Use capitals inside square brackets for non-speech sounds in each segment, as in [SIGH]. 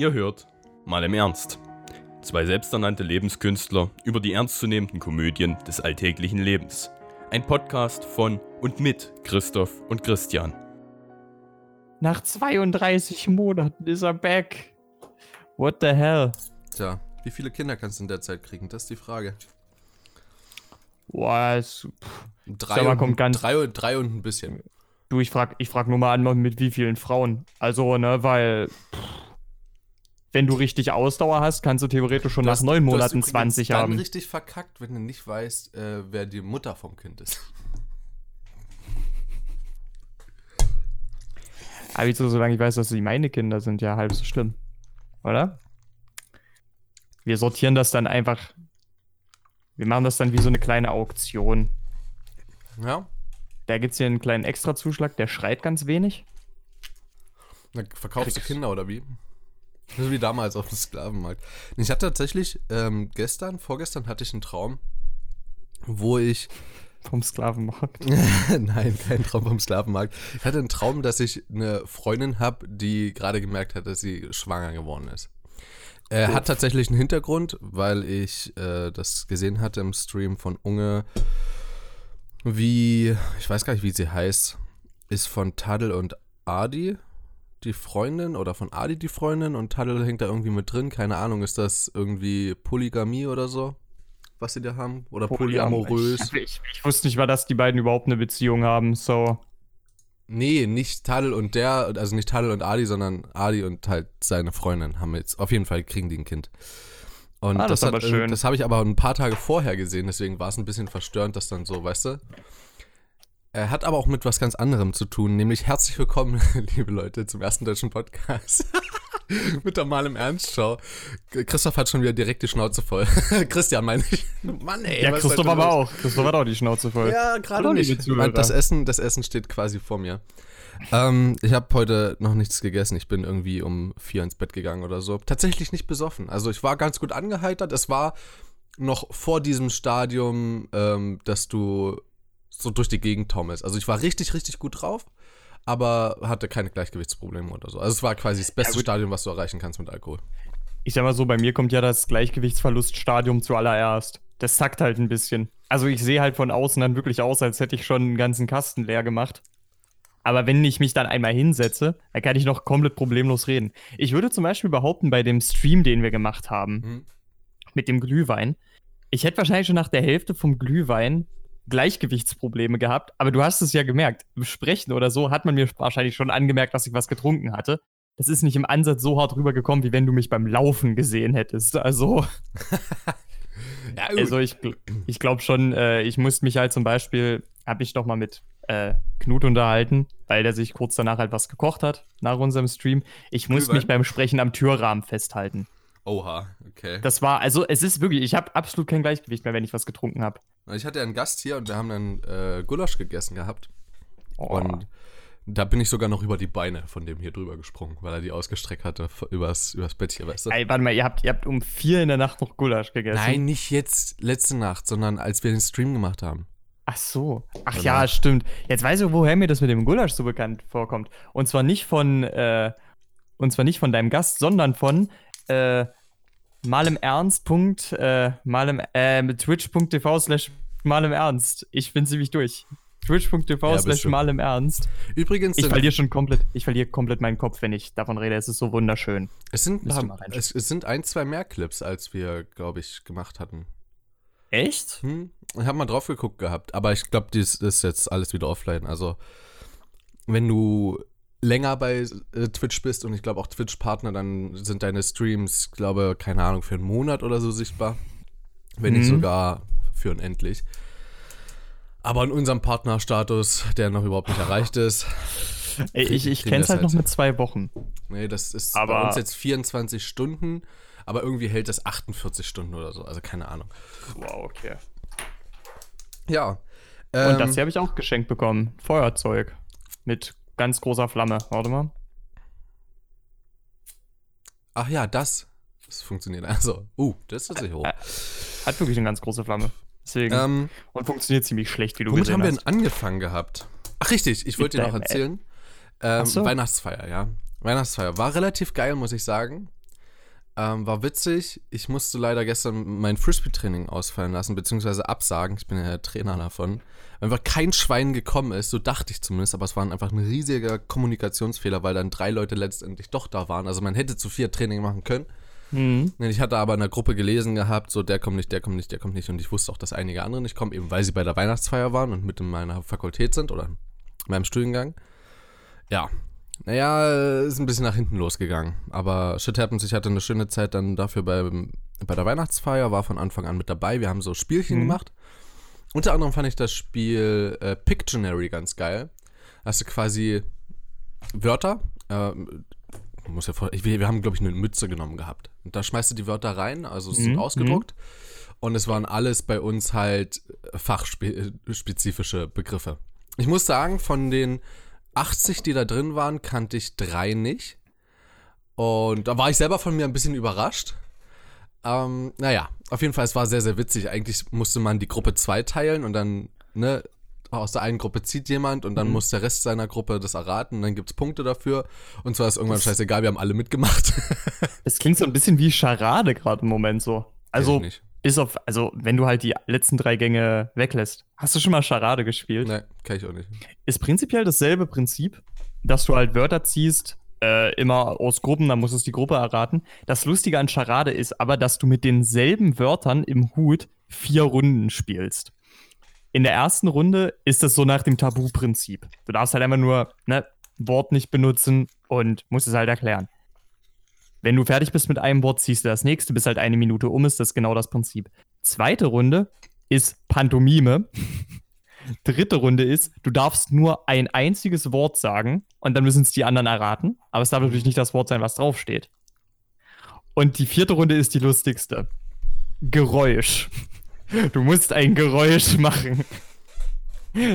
Ihr hört mal im Ernst. Zwei selbsternannte Lebenskünstler über die ernstzunehmenden Komödien des alltäglichen Lebens. Ein Podcast von und mit Christoph und Christian. Nach 32 Monaten ist er back. What the hell? Tja, wie viele Kinder kannst du in der Zeit kriegen? Das ist die Frage. Boah, es, pff, Drei, Sag mal, und, kommt ganz- drei, und- drei und ein bisschen. du, ich frag, ich frag nur mal an, mit wie vielen Frauen. Also, ne, weil, pff, wenn du richtig Ausdauer hast, kannst du theoretisch schon Du nach neun du Monaten übrigens 20 dann haben. richtig verkackt, wenn du nicht weißt, äh, wer die Mutter vom Kind ist. Aber wieso, solange ich weiß, dass sie meine Kinder sind, ja halb so schlimm. Oder? Wir sortieren das dann einfach. Wir machen das dann wie so eine kleine Auktion. Ja? Da gibt's hier einen kleinen Extrazuschlag, der schreit ganz wenig. Dann verkaufst du Kinder oder wie? Ist wie damals auf dem Sklavenmarkt. Ich hatte tatsächlich ähm, gestern, vorgestern hatte ich einen Traum, wo ich Vom Sklavenmarkt. [LAUGHS] Nein, kein Traum vom Sklavenmarkt. Ich hatte einen Traum, dass ich eine Freundin habe, die gerade gemerkt hat, dass sie schwanger geworden ist. Äh, hat tatsächlich einen Hintergrund, weil ich äh, das gesehen hatte im Stream von Unge, wie, ich weiß gar nicht, wie sie heißt, ist von Tadel und Adi die Freundin oder von Adi die Freundin und Tadel hängt da irgendwie mit drin. Keine Ahnung, ist das irgendwie Polygamie oder so, was sie da haben? Oder polyamorös? Ich, ich, ich wusste nicht mal, dass die beiden überhaupt eine Beziehung haben, so. Nee, nicht Tadel und der, also nicht Tadel und Adi, sondern Adi und halt seine Freundin haben jetzt, auf jeden Fall kriegen die ein Kind. Und Ah, das ist hat, aber schön. das habe ich aber ein paar Tage vorher gesehen, deswegen war es ein bisschen verstörend, dass dann so, weißt du. Er hat aber auch mit was ganz anderem zu tun, nämlich herzlich willkommen, [LAUGHS] liebe Leute, zum ersten deutschen Podcast. [LAUGHS] mit der Mal im Ernst Show. Christoph hat schon wieder direkt die Schnauze voll. [LAUGHS] Christian meine ich. Mann, ey. Ja, Christoph aber los? auch. Christoph hat auch die Schnauze voll. Ja, gerade liebe nicht. Das Essen, das Essen steht quasi vor mir. Ähm, ich habe heute noch nichts gegessen. Ich bin irgendwie um vier ins Bett gegangen oder so. Tatsächlich nicht besoffen. Also ich war ganz gut angeheitert. Es war noch vor diesem Stadium, ähm, dass du so durch die Gegend tommelst. Also ich war richtig, richtig gut drauf, aber hatte keine Gleichgewichtsprobleme oder so. Also es war quasi das beste gut. Stadium, was du erreichen kannst mit Alkohol. Ich sag mal so, bei mir kommt ja das Gleichgewichtsverluststadium zuallererst. Das zackt halt ein bisschen. Also ich sehe halt von außen dann wirklich aus, als hätte ich schon einen ganzen Kasten leer gemacht. Aber wenn ich mich dann einmal hinsetze, dann kann ich noch komplett problemlos reden. Ich würde zum Beispiel behaupten, bei dem Stream, den wir gemacht haben, Mhm. mit dem Glühwein, ich hätte wahrscheinlich schon nach der Hälfte vom Glühwein Gleichgewichtsprobleme gehabt, aber du hast es ja gemerkt. Im Sprechen oder so hat man mir wahrscheinlich schon angemerkt, dass ich was getrunken hatte. Das ist nicht im Ansatz so hart rübergekommen, wie wenn du mich beim Laufen gesehen hättest. Also, [LAUGHS] Ja, also ich, ich glaube schon, äh, ich musste mich halt zum Beispiel, habe ich doch mal mit äh, Knut unterhalten, weil der sich kurz danach halt was gekocht hat, nach unserem Stream. Ich musste mich beim Sprechen am Türrahmen festhalten. Oha, okay. Das war, also es ist wirklich, ich habe absolut kein Gleichgewicht mehr, wenn ich was getrunken habe. Ich hatte einen Gast hier und wir haben dann äh, Gulasch gegessen gehabt. Oh. Und da bin ich sogar noch über die Beine von dem hier drüber gesprungen, weil er die ausgestreckt hatte, übers, übers Bett hier, weißt du? Ey, warte mal, ihr habt, ihr habt um vier in der Nacht noch Gulasch gegessen. Nein, nicht jetzt, letzte Nacht, sondern als wir den Stream gemacht haben. Ach so. Ach Genau. ja, stimmt. Jetzt weiß ich, woher mir das mit dem Gulasch so bekannt vorkommt. Und zwar nicht von, äh, und zwar nicht von deinem Gast, sondern von, äh, mal im Ernst. Punkt, äh, mal im, äh, mit twitch.tv slash mal im Ernst. Ich bin ziemlich durch. Twitch.tv Ja, slash mal im Ernst. Übrigens, Ich verliere schon komplett, ich verliere komplett meinen Kopf, wenn ich davon rede. Es ist so wunderschön. es, sind, reinschauen. es, es sind ein, zwei mehr Clips, als wir, glaube ich, gemacht hatten. Echt? Hm? Ich habe mal drauf geguckt gehabt, aber ich glaube, das ist jetzt alles wieder offline. Also, wenn du länger bei äh, Twitch bist und ich glaube auch Twitch-Partner, dann sind deine Streams, glaube keine Ahnung, für einen Monat oder so sichtbar. Wenn nicht Mhm. sogar für unendlich. Aber in unserem Partnerstatus, der noch überhaupt nicht erreicht ist, [LAUGHS] Ey, ich ich kenne es das halt noch halt. mit zwei Wochen. nee, das ist Aber- bei uns jetzt 24 Stunden, aber irgendwie hält das 48 Stunden oder so, also keine Ahnung. Wow, okay. Ja. Und ähm, das hier habe ich auch geschenkt bekommen. Feuerzeug. Mit ganz großer Flamme. Warte mal. Ach ja, das. Das funktioniert. Also, uh, das ist tatsächlich hoch. Hat wirklich eine ganz große Flamme. Deswegen. Ähm, und funktioniert ziemlich schlecht, wie du womit gesehen haben wir denn angefangen gehabt? Ach, richtig, ich wollte dir noch erzählen. Ähm, so. Weihnachtsfeier, ja. Weihnachtsfeier. War relativ geil, muss ich sagen. Ähm, war witzig. Ich musste leider gestern mein Frisbee-Training ausfallen lassen, beziehungsweise absagen. Ich bin ja der Trainer davon. Einfach kein Schwein gekommen ist, so dachte ich zumindest, aber es war einfach ein riesiger Kommunikationsfehler, weil dann drei Leute letztendlich doch da waren. Also man hätte zu vier Training machen können. Mhm. Ich hatte aber in der Gruppe gelesen gehabt, so der kommt nicht, der kommt nicht, der kommt nicht. Und ich wusste auch, dass einige andere nicht kommen, eben weil sie bei der Weihnachtsfeier waren und mit in meiner Fakultät sind oder in meinem Studiengang. Ja. Naja, ist ein bisschen nach hinten losgegangen. Aber shit happens, ich hatte eine schöne Zeit dann dafür bei, bei der Weihnachtsfeier, war von Anfang an mit dabei. Wir haben so Spielchen Mhm. gemacht. Unter anderem fand ich das Spiel äh, Pictionary ganz geil. Hast du quasi Wörter, äh, Du musst ja vor, ich, wir, wir haben, glaube ich, eine Mütze genommen gehabt. Und da schmeißt du die Wörter rein, also es sind Mhm, ausgedruckt. Und es waren alles bei uns halt fachspezifische Begriffe. Ich muss sagen, von den 80, die da drin waren, kannte ich drei nicht. Und da war ich selber von mir ein bisschen überrascht. Ähm, naja, auf jeden Fall, es war sehr, sehr witzig. Eigentlich musste man die Gruppe zwei teilen und dann, ne, aus der einen Gruppe zieht jemand und dann Mhm. muss der Rest seiner Gruppe das erraten und dann gibt es Punkte dafür. Und zwar ist irgendwann scheißegal, wir haben alle mitgemacht. [LAUGHS] Es klingt so ein bisschen wie Charade gerade im Moment so. Also, bis auf, also, wenn du halt die letzten drei Gänge weglässt. Hast du schon mal Charade gespielt? Ne, kann ich auch nicht. Ist prinzipiell dasselbe Prinzip, dass du halt Wörter ziehst, äh, immer aus Gruppen, dann muss es die Gruppe erraten. Das Lustige an Charade ist aber, dass du mit denselben Wörtern im Hut vier Runden spielst. In der ersten Runde ist es so nach dem Tabu-Prinzip. Du darfst halt einfach nur ne, Wort nicht benutzen und musst es halt erklären. Wenn du fertig bist mit einem Wort, ziehst du das nächste, bis halt eine Minute um ist. Das ist genau das Prinzip. Zweite Runde ist Pantomime. Dritte Runde ist, du darfst nur ein einziges Wort sagen und dann müssen es die anderen erraten. Aber es darf natürlich nicht das Wort sein, was draufsteht. Und die vierte Runde ist die lustigste. Geräusch. Du musst ein Geräusch machen.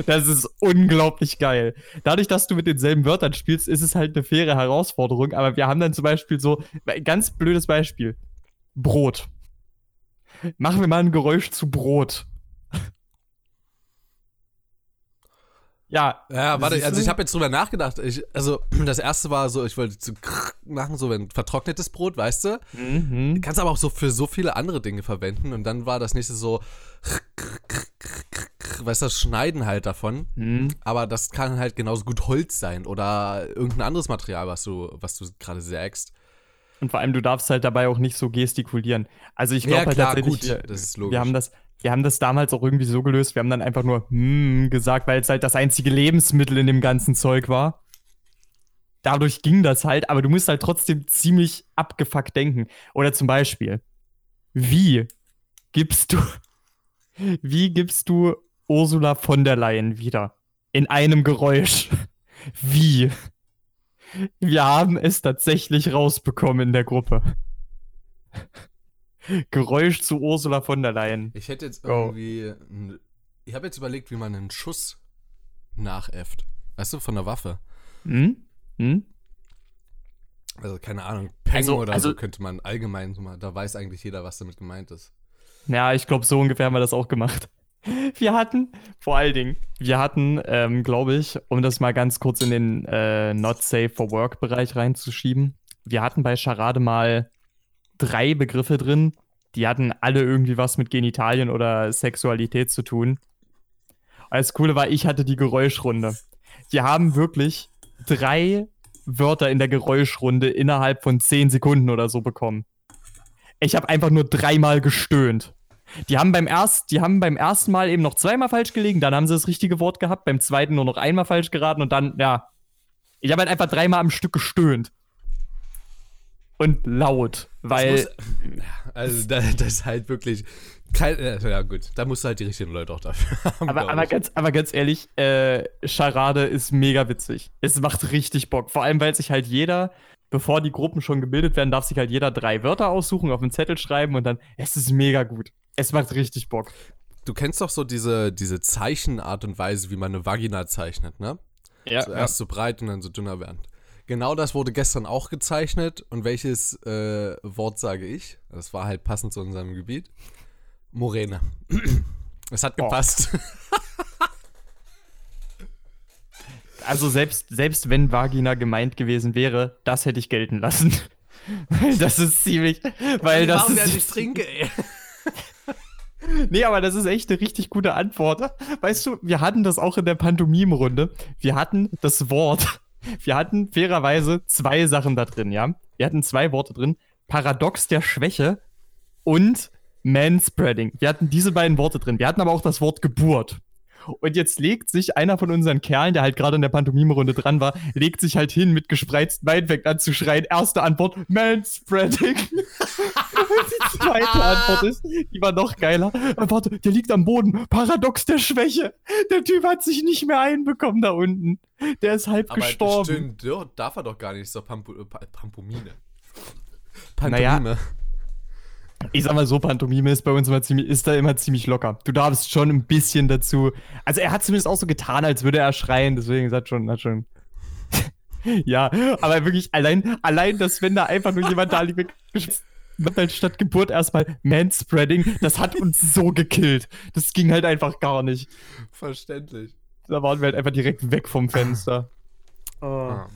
Das ist unglaublich geil. Dadurch, dass du mit denselben Wörtern spielst, ist es halt eine faire Herausforderung. Aber wir haben dann zum Beispiel so, ganz blödes Beispiel. Brot. Machen wir mal ein Geräusch zu Brot. Ja, Ja, warte, also ich habe jetzt drüber nachgedacht. Ich, also [CLEARS THROAT] das erste war so, ich wollte so machen, so wenn vertrocknetes Brot, weißt du? Mhm. Kannst aber auch so für so viele andere Dinge verwenden. Und dann war das nächste so, weißt du, das Schneiden halt davon. Mhm. Aber das kann halt genauso gut Holz sein oder irgendein anderes Material, was du, was du gerade sägst. Und vor allem, du darfst halt dabei auch nicht so gestikulieren. Also ich glaube Ja, halt tatsächlich, gut, wir, das ist logisch. wir haben das, wir haben das damals auch irgendwie so gelöst. Wir haben dann einfach nur hm gesagt, weil es halt das einzige Lebensmittel in dem ganzen Zeug war. Dadurch ging das halt, aber du musst halt trotzdem ziemlich abgefuckt denken. Oder zum Beispiel, wie gibst du, [LAUGHS] wie gibst du Ursula von der Leyen wieder? In einem Geräusch. [LAUGHS] Wie? Wir haben es tatsächlich rausbekommen in der Gruppe. [LAUGHS] Geräusch zu Ursula von der Leyen. Ich hätte jetzt irgendwie. n- Ich habe jetzt überlegt, wie man einen Schuss nachäfft. Weißt du, von der Waffe. Hm? Hm? Also, keine Ahnung, Peng Also- oder also- so könnte man allgemein so mal. Da weiß eigentlich jeder, was damit gemeint ist. Ja, ich glaube, so ungefähr haben wir das auch gemacht. [LAUGHS] Wir hatten, vor allen Dingen, wir hatten, ähm, glaube ich, um das mal ganz kurz in den äh, Not Safe for Work Bereich reinzuschieben, wir hatten bei Charade mal drei Begriffe drin, die hatten alle irgendwie was mit Genitalien oder Sexualität zu tun. Und Coole war, ich hatte die Geräuschrunde. Wir haben wirklich drei Wörter in der Geräuschrunde innerhalb von zehn Sekunden oder so bekommen. Ich habe einfach nur dreimal gestöhnt. Die haben, beim erst, die haben beim ersten Mal eben noch zweimal falsch gelegen, dann haben sie das richtige Wort gehabt, beim zweiten nur noch einmal falsch geraten und dann, ja. Ich habe halt einfach dreimal am Stück gestöhnt. Und laut, weil. muss, also, da, das ist halt wirklich. Kein, äh, ja, gut. Da musst du halt die richtigen Leute auch dafür [LAUGHS] haben. aber, aber, ganz, aber ganz ehrlich, äh, Charade ist mega witzig. Es macht richtig Bock. Vor allem, weil sich halt jeder, bevor die Gruppen schon gebildet werden, darf sich halt jeder drei Wörter aussuchen, auf einen Zettel schreiben und dann. Es ist mega gut. Es macht richtig Bock. Du kennst doch so diese, diese Zeichenart und Weise, wie man eine Vagina zeichnet, ne? Ja, Zuerst so breit und dann so dünner werden. Genau das wurde gestern auch gezeichnet. Und welches äh, Wort sage ich? Das war halt passend zu unserem Gebiet. Morene. [CLEARS THROAT] Es hat Oh. gepasst. [LAUGHS] Also selbst, selbst wenn Vagina gemeint gewesen wäre, das hätte ich gelten lassen. [LAUGHS] Das ist ziemlich, weil das Warum, ist, [LAUGHS] ich trinke, ey. Nee, aber das ist echt eine richtig gute Antwort. Weißt du, wir hatten das auch in der Pantomime-Runde. Wir hatten das Wort. Wir hatten fairerweise zwei Sachen da drin, ja. Wir hatten zwei Worte drin. Paradox der Schwäche und Manspreading. Wir hatten diese beiden Worte drin. Wir hatten aber auch das Wort Geburt. Und jetzt legt sich einer von unseren Kerlen, der halt gerade in der Pantomime-Runde dran war, legt sich halt hin mit gespreizten Beinen, fängt an zu schreien. Erste Antwort, Manspreading. [LAUGHS] die zweite Antwort ist, die war noch geiler. Warte, der liegt am Boden. Paradox der Schwäche. Der Typ hat sich nicht mehr einbekommen da unten. Der ist halb Aber gestorben. stimmt, darf er doch gar nicht, so Pampo, äh, Pa- Pampomine. Naja. Ich sag mal so, Pantomime ist bei uns immer ziemlich, ist da immer ziemlich locker. Du darfst schon ein bisschen dazu. Also er hat zumindest auch so getan, als würde er schreien, deswegen hat schon, hat schon. [LAUGHS] ja, aber wirklich allein, allein, dass wenn da einfach nur jemand da liegt, wird halt statt Geburt erstmal Manspreading, das hat uns so gekillt. Das ging halt einfach gar nicht. Verständlich. Da waren wir halt einfach direkt weg vom Fenster. Ah.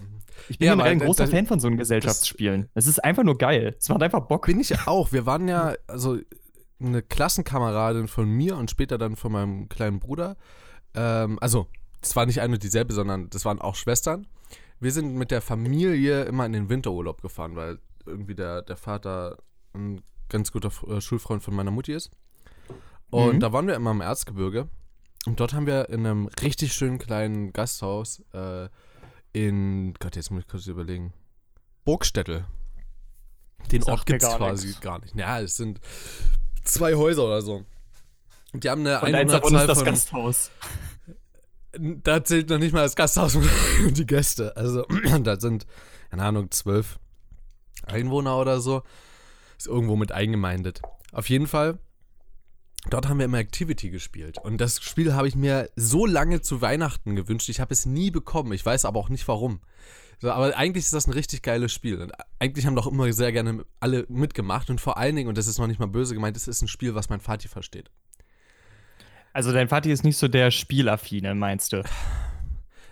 Ich bin Ja, generell ein großer Fan von so einem Gesellschaftsspielen. Es ist einfach nur geil. Es macht einfach Bock. Bin ich auch. Wir waren ja, also eine Klassenkameradin von mir und später dann von meinem kleinen Bruder. Ähm, also, das war nicht eine und dieselbe, sondern das waren auch Schwestern. Wir sind mit der Familie immer in den Winterurlaub gefahren, weil irgendwie der, der Vater ein ganz guter äh, Schulfreund von meiner Mutti ist. Und Mhm. da waren wir immer im Erzgebirge. Und dort haben wir in einem richtig schönen kleinen Gasthaus äh, in, Gott, jetzt muss ich kurz überlegen, Burgstädtel. Den Sagt Ort gibt es quasi nix. gar nicht. Ja, es sind zwei Häuser oder so. Und die haben eine Und Einwohnerzahl das von, Gasthaus. [LAUGHS] da zählt noch nicht mal das Gasthaus und die Gäste. Also, [CLEARS THROAT] da sind, keine Ahnung, zwölf Einwohner oder so. Ist irgendwo mit eingemeindet. Auf jeden Fall, dort haben wir immer Activity gespielt. Und das Spiel habe ich mir so lange zu Weihnachten gewünscht. Ich habe es nie bekommen. Ich weiß aber auch nicht warum. Aber eigentlich ist das ein richtig geiles Spiel. Und eigentlich haben doch immer sehr gerne alle mitgemacht. Und vor allen Dingen, und das ist noch nicht mal böse gemeint, es ist ein Spiel, was mein Vati versteht. Also dein Vati ist nicht so der Spielaffine, meinst du?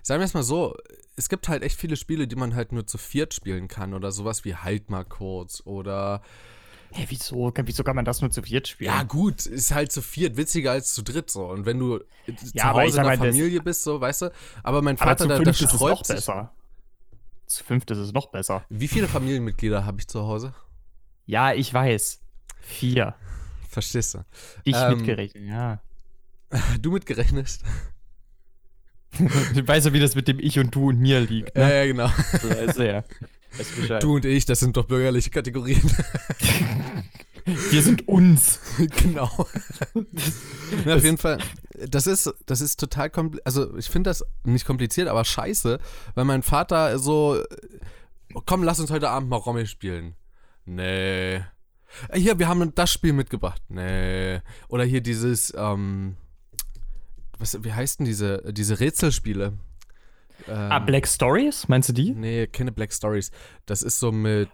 Sagen wir es mal so, es gibt halt echt viele Spiele, die man halt nur zu viert spielen kann oder sowas wie Halt mal kurz oder Hä, wieso? Wieso kann man das nur zu viert spielen? ja gut, ist halt zu viert witziger als zu dritt so und wenn du Ja, zu aber Hause in der Familie bist, so, weißt du, aber mein aber Vater, zu der, fünft der ist es noch sträubt sich. besser. Zu fünft ist es noch besser. Wie viele Familienmitglieder habe ich zu Hause? Ja, ich weiß. Vier. Verstehst du? Ich Ähm, mitgerechnet, ja. [LAUGHS] Du mitgerechnet? [LAUGHS] Du weißt ja, wie das mit dem Ich und Du und mir liegt. Ja, Ne? ja, genau. [LAUGHS] Ja, ist ja. Weiß Bescheid. Du und ich, das sind doch bürgerliche Kategorien. Wir sind uns. [LAUGHS] genau. [LAUGHS] Na, auf jeden Fall, das ist, das ist total kompliziert. Also, ich finde das nicht kompliziert, aber scheiße, weil mein Vater so, komm, lass uns heute Abend mal Romy spielen. Nee. Äh, Hier, wir haben das Spiel mitgebracht. Nee. Oder hier dieses, ähm, was, wie heißt denn diese, diese Rätselspiele? Ähm, Ah, Black Stories, meinst du die? Nee, keine Black Stories. Das ist so mit,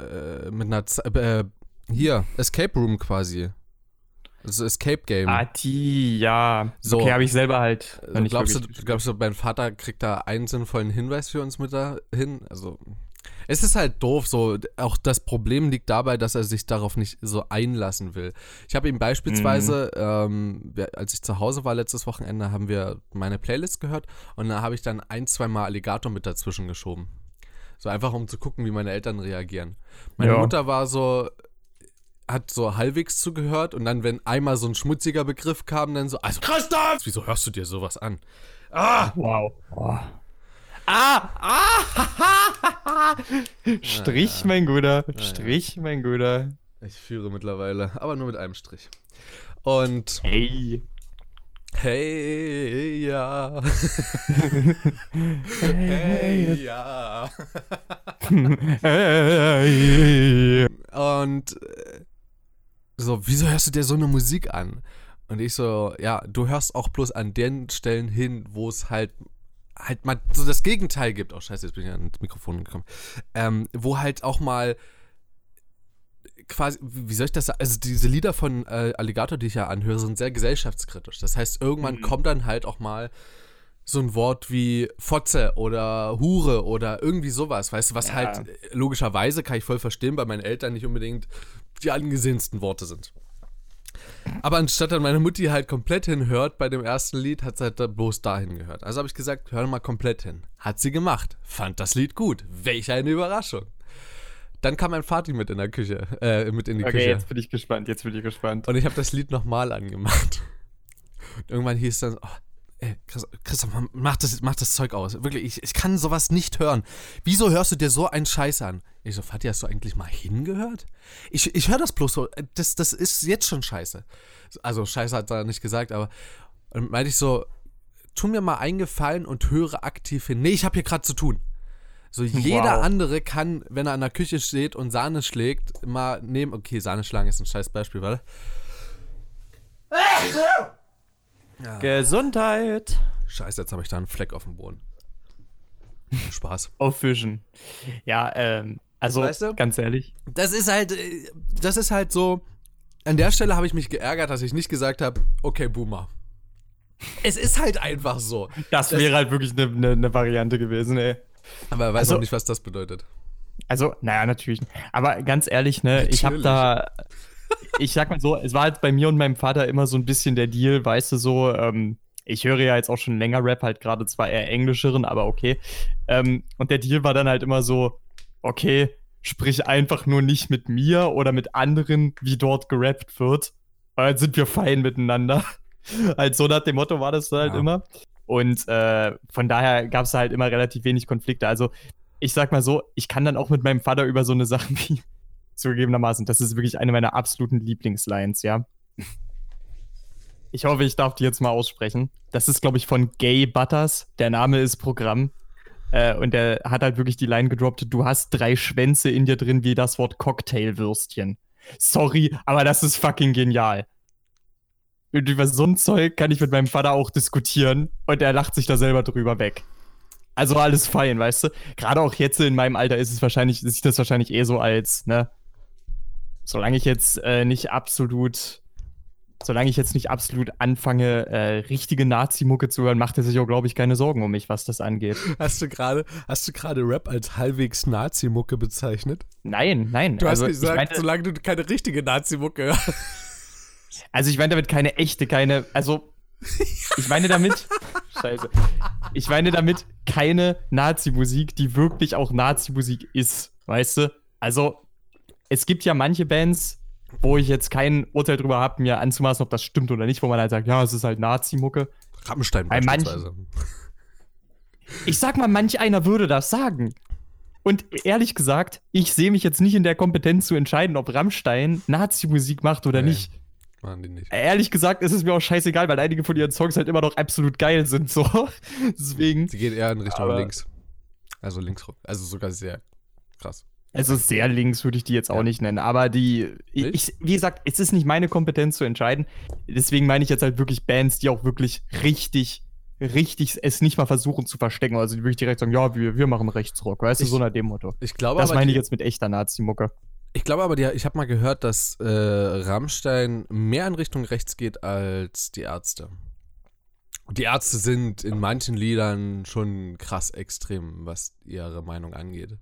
äh, mit einer, Z äh, hier, Escape Room quasi. Also Escape Game. Ah, die, ja. So. Okay, habe ich selber halt. also glaubst, du, glaubst du, mein Vater kriegt da einen sinnvollen Hinweis für uns mit dahin? Also, es ist halt doof, so. Auch das Problem liegt dabei, dass er sich darauf nicht so einlassen will. Ich habe ihm beispielsweise, ähm, wir- als ich zu Hause war letztes Wochenende, haben wir meine Playlist gehört und da habe ich dann ein, zwei Mal Alligator mit dazwischen geschoben. So einfach, um zu gucken, wie meine Eltern reagieren. Meine Ja. Mutter war so, hat so halbwegs zugehört und dann, wenn einmal so ein schmutziger Begriff kam, dann so, also Christoph! Wieso hörst du dir sowas an? Ah! Wow. Oh. Ah! Ah! [LAUGHS] Strich, mein Guter. Strich, mein Guter. Ich führe mittlerweile, aber nur mit einem Strich. Und Hey. hey, ja. [LAUGHS] hey, ja. [LAUGHS] Hey. Und äh, so, wieso hörst du dir so eine Musik an? Und ich so, ja, du hörst auch bloß an den Stellen hin, wo es halt halt mal so das Gegenteil gibt. Oh scheiße, jetzt bin ich ans Mikrofon gekommen. Ähm, wo halt auch mal quasi, wie soll ich das sagen? Also diese Lieder von äh, Alligator, die ich ja anhöre, sind sehr gesellschaftskritisch. Das heißt, irgendwann Mhm. kommt dann halt auch mal so ein Wort wie Fotze oder Hure oder irgendwie sowas, weißt du, was Ja. halt äh, logischerweise, kann ich voll verstehen, bei meinen Eltern nicht unbedingt die angesehensten Worte sind. Aber anstatt dann meine Mutti halt komplett hinhört bei dem ersten Lied, hat sie halt da bloß dahin gehört. Also habe ich gesagt, hör mal komplett hin. Hat sie gemacht. Fand das Lied gut. Welch eine Überraschung. Dann kam mein Vati mit in der Küche, äh, mit in die Okay, Küche. jetzt bin ich gespannt, jetzt bin ich gespannt. Und ich habe das Lied nochmal angemacht. Und irgendwann hieß es dann, oh, ey, Chris- Christoph, mach das, mach das Zeug aus. Wirklich, ich, ich kann sowas nicht hören. Wieso hörst du dir so einen Scheiß an? Ich so, Fatih, hast du eigentlich mal hingehört? Ich, ich höre das bloß so, das, das ist jetzt schon scheiße. Also scheiße hat er nicht gesagt, aber und meinte ich so, tu mir mal einen Gefallen und höre aktiv hin. Nee, ich habe hier gerade zu tun. So, jeder Wow. andere kann, wenn er an der Küche steht und Sahne schlägt, mal nehmen. Okay, Sahne schlagen ist ein scheiß Beispiel, Gesundheit. Scheiße, jetzt habe ich da einen Fleck auf dem Boden. Spaß. Auffischen. Ja, ähm, also Weißt du? ganz ehrlich. Das ist halt, äh, das ist halt so. An der Stelle habe ich mich geärgert, dass ich nicht gesagt habe, okay, Boomer. Es ist halt einfach so. Das, wäre halt wirklich eine ne, ne Variante gewesen, ey. Aber er weiß Also- auch nicht, was das bedeutet. Also, naja, natürlich. Aber ganz ehrlich, ne, ich habe Natürlich. da, ich sag mal so, es war halt bei mir und meinem Vater immer so ein bisschen der Deal, weißt du, so, ähm, ich höre ja jetzt auch schon länger Rap, halt gerade zwar eher englischeren, aber okay. Ähm, und der Deal war dann halt immer so, okay, sprich einfach nur nicht mit mir oder mit anderen, wie dort gerappt wird. Weil dann sind wir fein miteinander. [LAUGHS] halt so nach dem Motto war das halt Ja. immer. Und äh, von daher gab es halt immer relativ wenig Konflikte. Also ich sag mal so, ich kann dann auch mit meinem Vater über so eine Sache [LAUGHS] wie zugegebenermaßen, das ist wirklich eine meiner absoluten Lieblingslines, ja. Ich hoffe, ich darf die jetzt mal aussprechen. Das ist, glaube ich, von Gay Butters. Der Name ist Programm. Äh, und der hat halt wirklich die Line gedroppt: Du hast drei Schwänze in dir drin, wie das Wort Cocktailwürstchen. Sorry, aber das ist fucking genial. Und über so ein Zeug kann ich mit meinem Vater auch diskutieren und er lacht sich da selber drüber weg. Also alles fein, weißt du? Gerade auch jetzt in meinem Alter ist es wahrscheinlich, ist das wahrscheinlich eh so als, ne? Solange ich jetzt äh, nicht absolut, solange ich jetzt nicht absolut anfange, äh, richtige Nazi-Mucke zu hören, macht er sich auch, glaube ich, keine Sorgen um mich, was das angeht. Hast du gerade, hast du gerade Rap als halbwegs Nazi-Mucke bezeichnet? Nein, nein. Du also, hast gesagt, ich meine, solange du keine richtige Nazi-Mucke hörst. Also ich meine damit keine echte, keine, also ich meine damit, [LAUGHS] scheiße, ich meine damit keine Nazi-Musik, die wirklich auch Nazi-Musik ist, weißt du? Also es gibt ja manche Bands, wo ich jetzt kein Urteil drüber habe, mir anzumaßen, ob das stimmt oder nicht, wo man halt sagt, ja, es ist halt Nazi-Mucke. Rammstein Bei beispielsweise. [LAUGHS] Ich sag mal, manch einer würde das sagen. Und ehrlich gesagt, ich sehe mich jetzt nicht in der Kompetenz zu entscheiden, ob Rammstein Nazi-Musik macht oder Nee. nicht. Machen die nicht. Ehrlich gesagt ist es mir auch scheißegal, weil einige von ihren Songs halt immer noch absolut geil sind. So. [LAUGHS] Deswegen. Sie geht eher in Richtung Aber- links. Also links, also sogar sehr krass. Also sehr links würde ich die jetzt auch Ja. nicht nennen. Aber die. Ich, ich, wie gesagt, es ist nicht meine Kompetenz zu entscheiden. Deswegen meine ich jetzt halt wirklich Bands, die auch wirklich richtig, richtig es nicht mal versuchen zu verstecken. Also die wirklich direkt sagen, ja, wir, wir machen Rechtsrock. Weißt du, Ich- so nach dem Motto. Ich glaube Das meine ich jetzt mit echter Nazi-Mucke. ich glaube aber, die, ich habe mal gehört, dass äh, Rammstein mehr in Richtung rechts geht als die Ärzte. Die Ärzte sind in manchen Liedern schon krass extrem, was ihre Meinung angeht.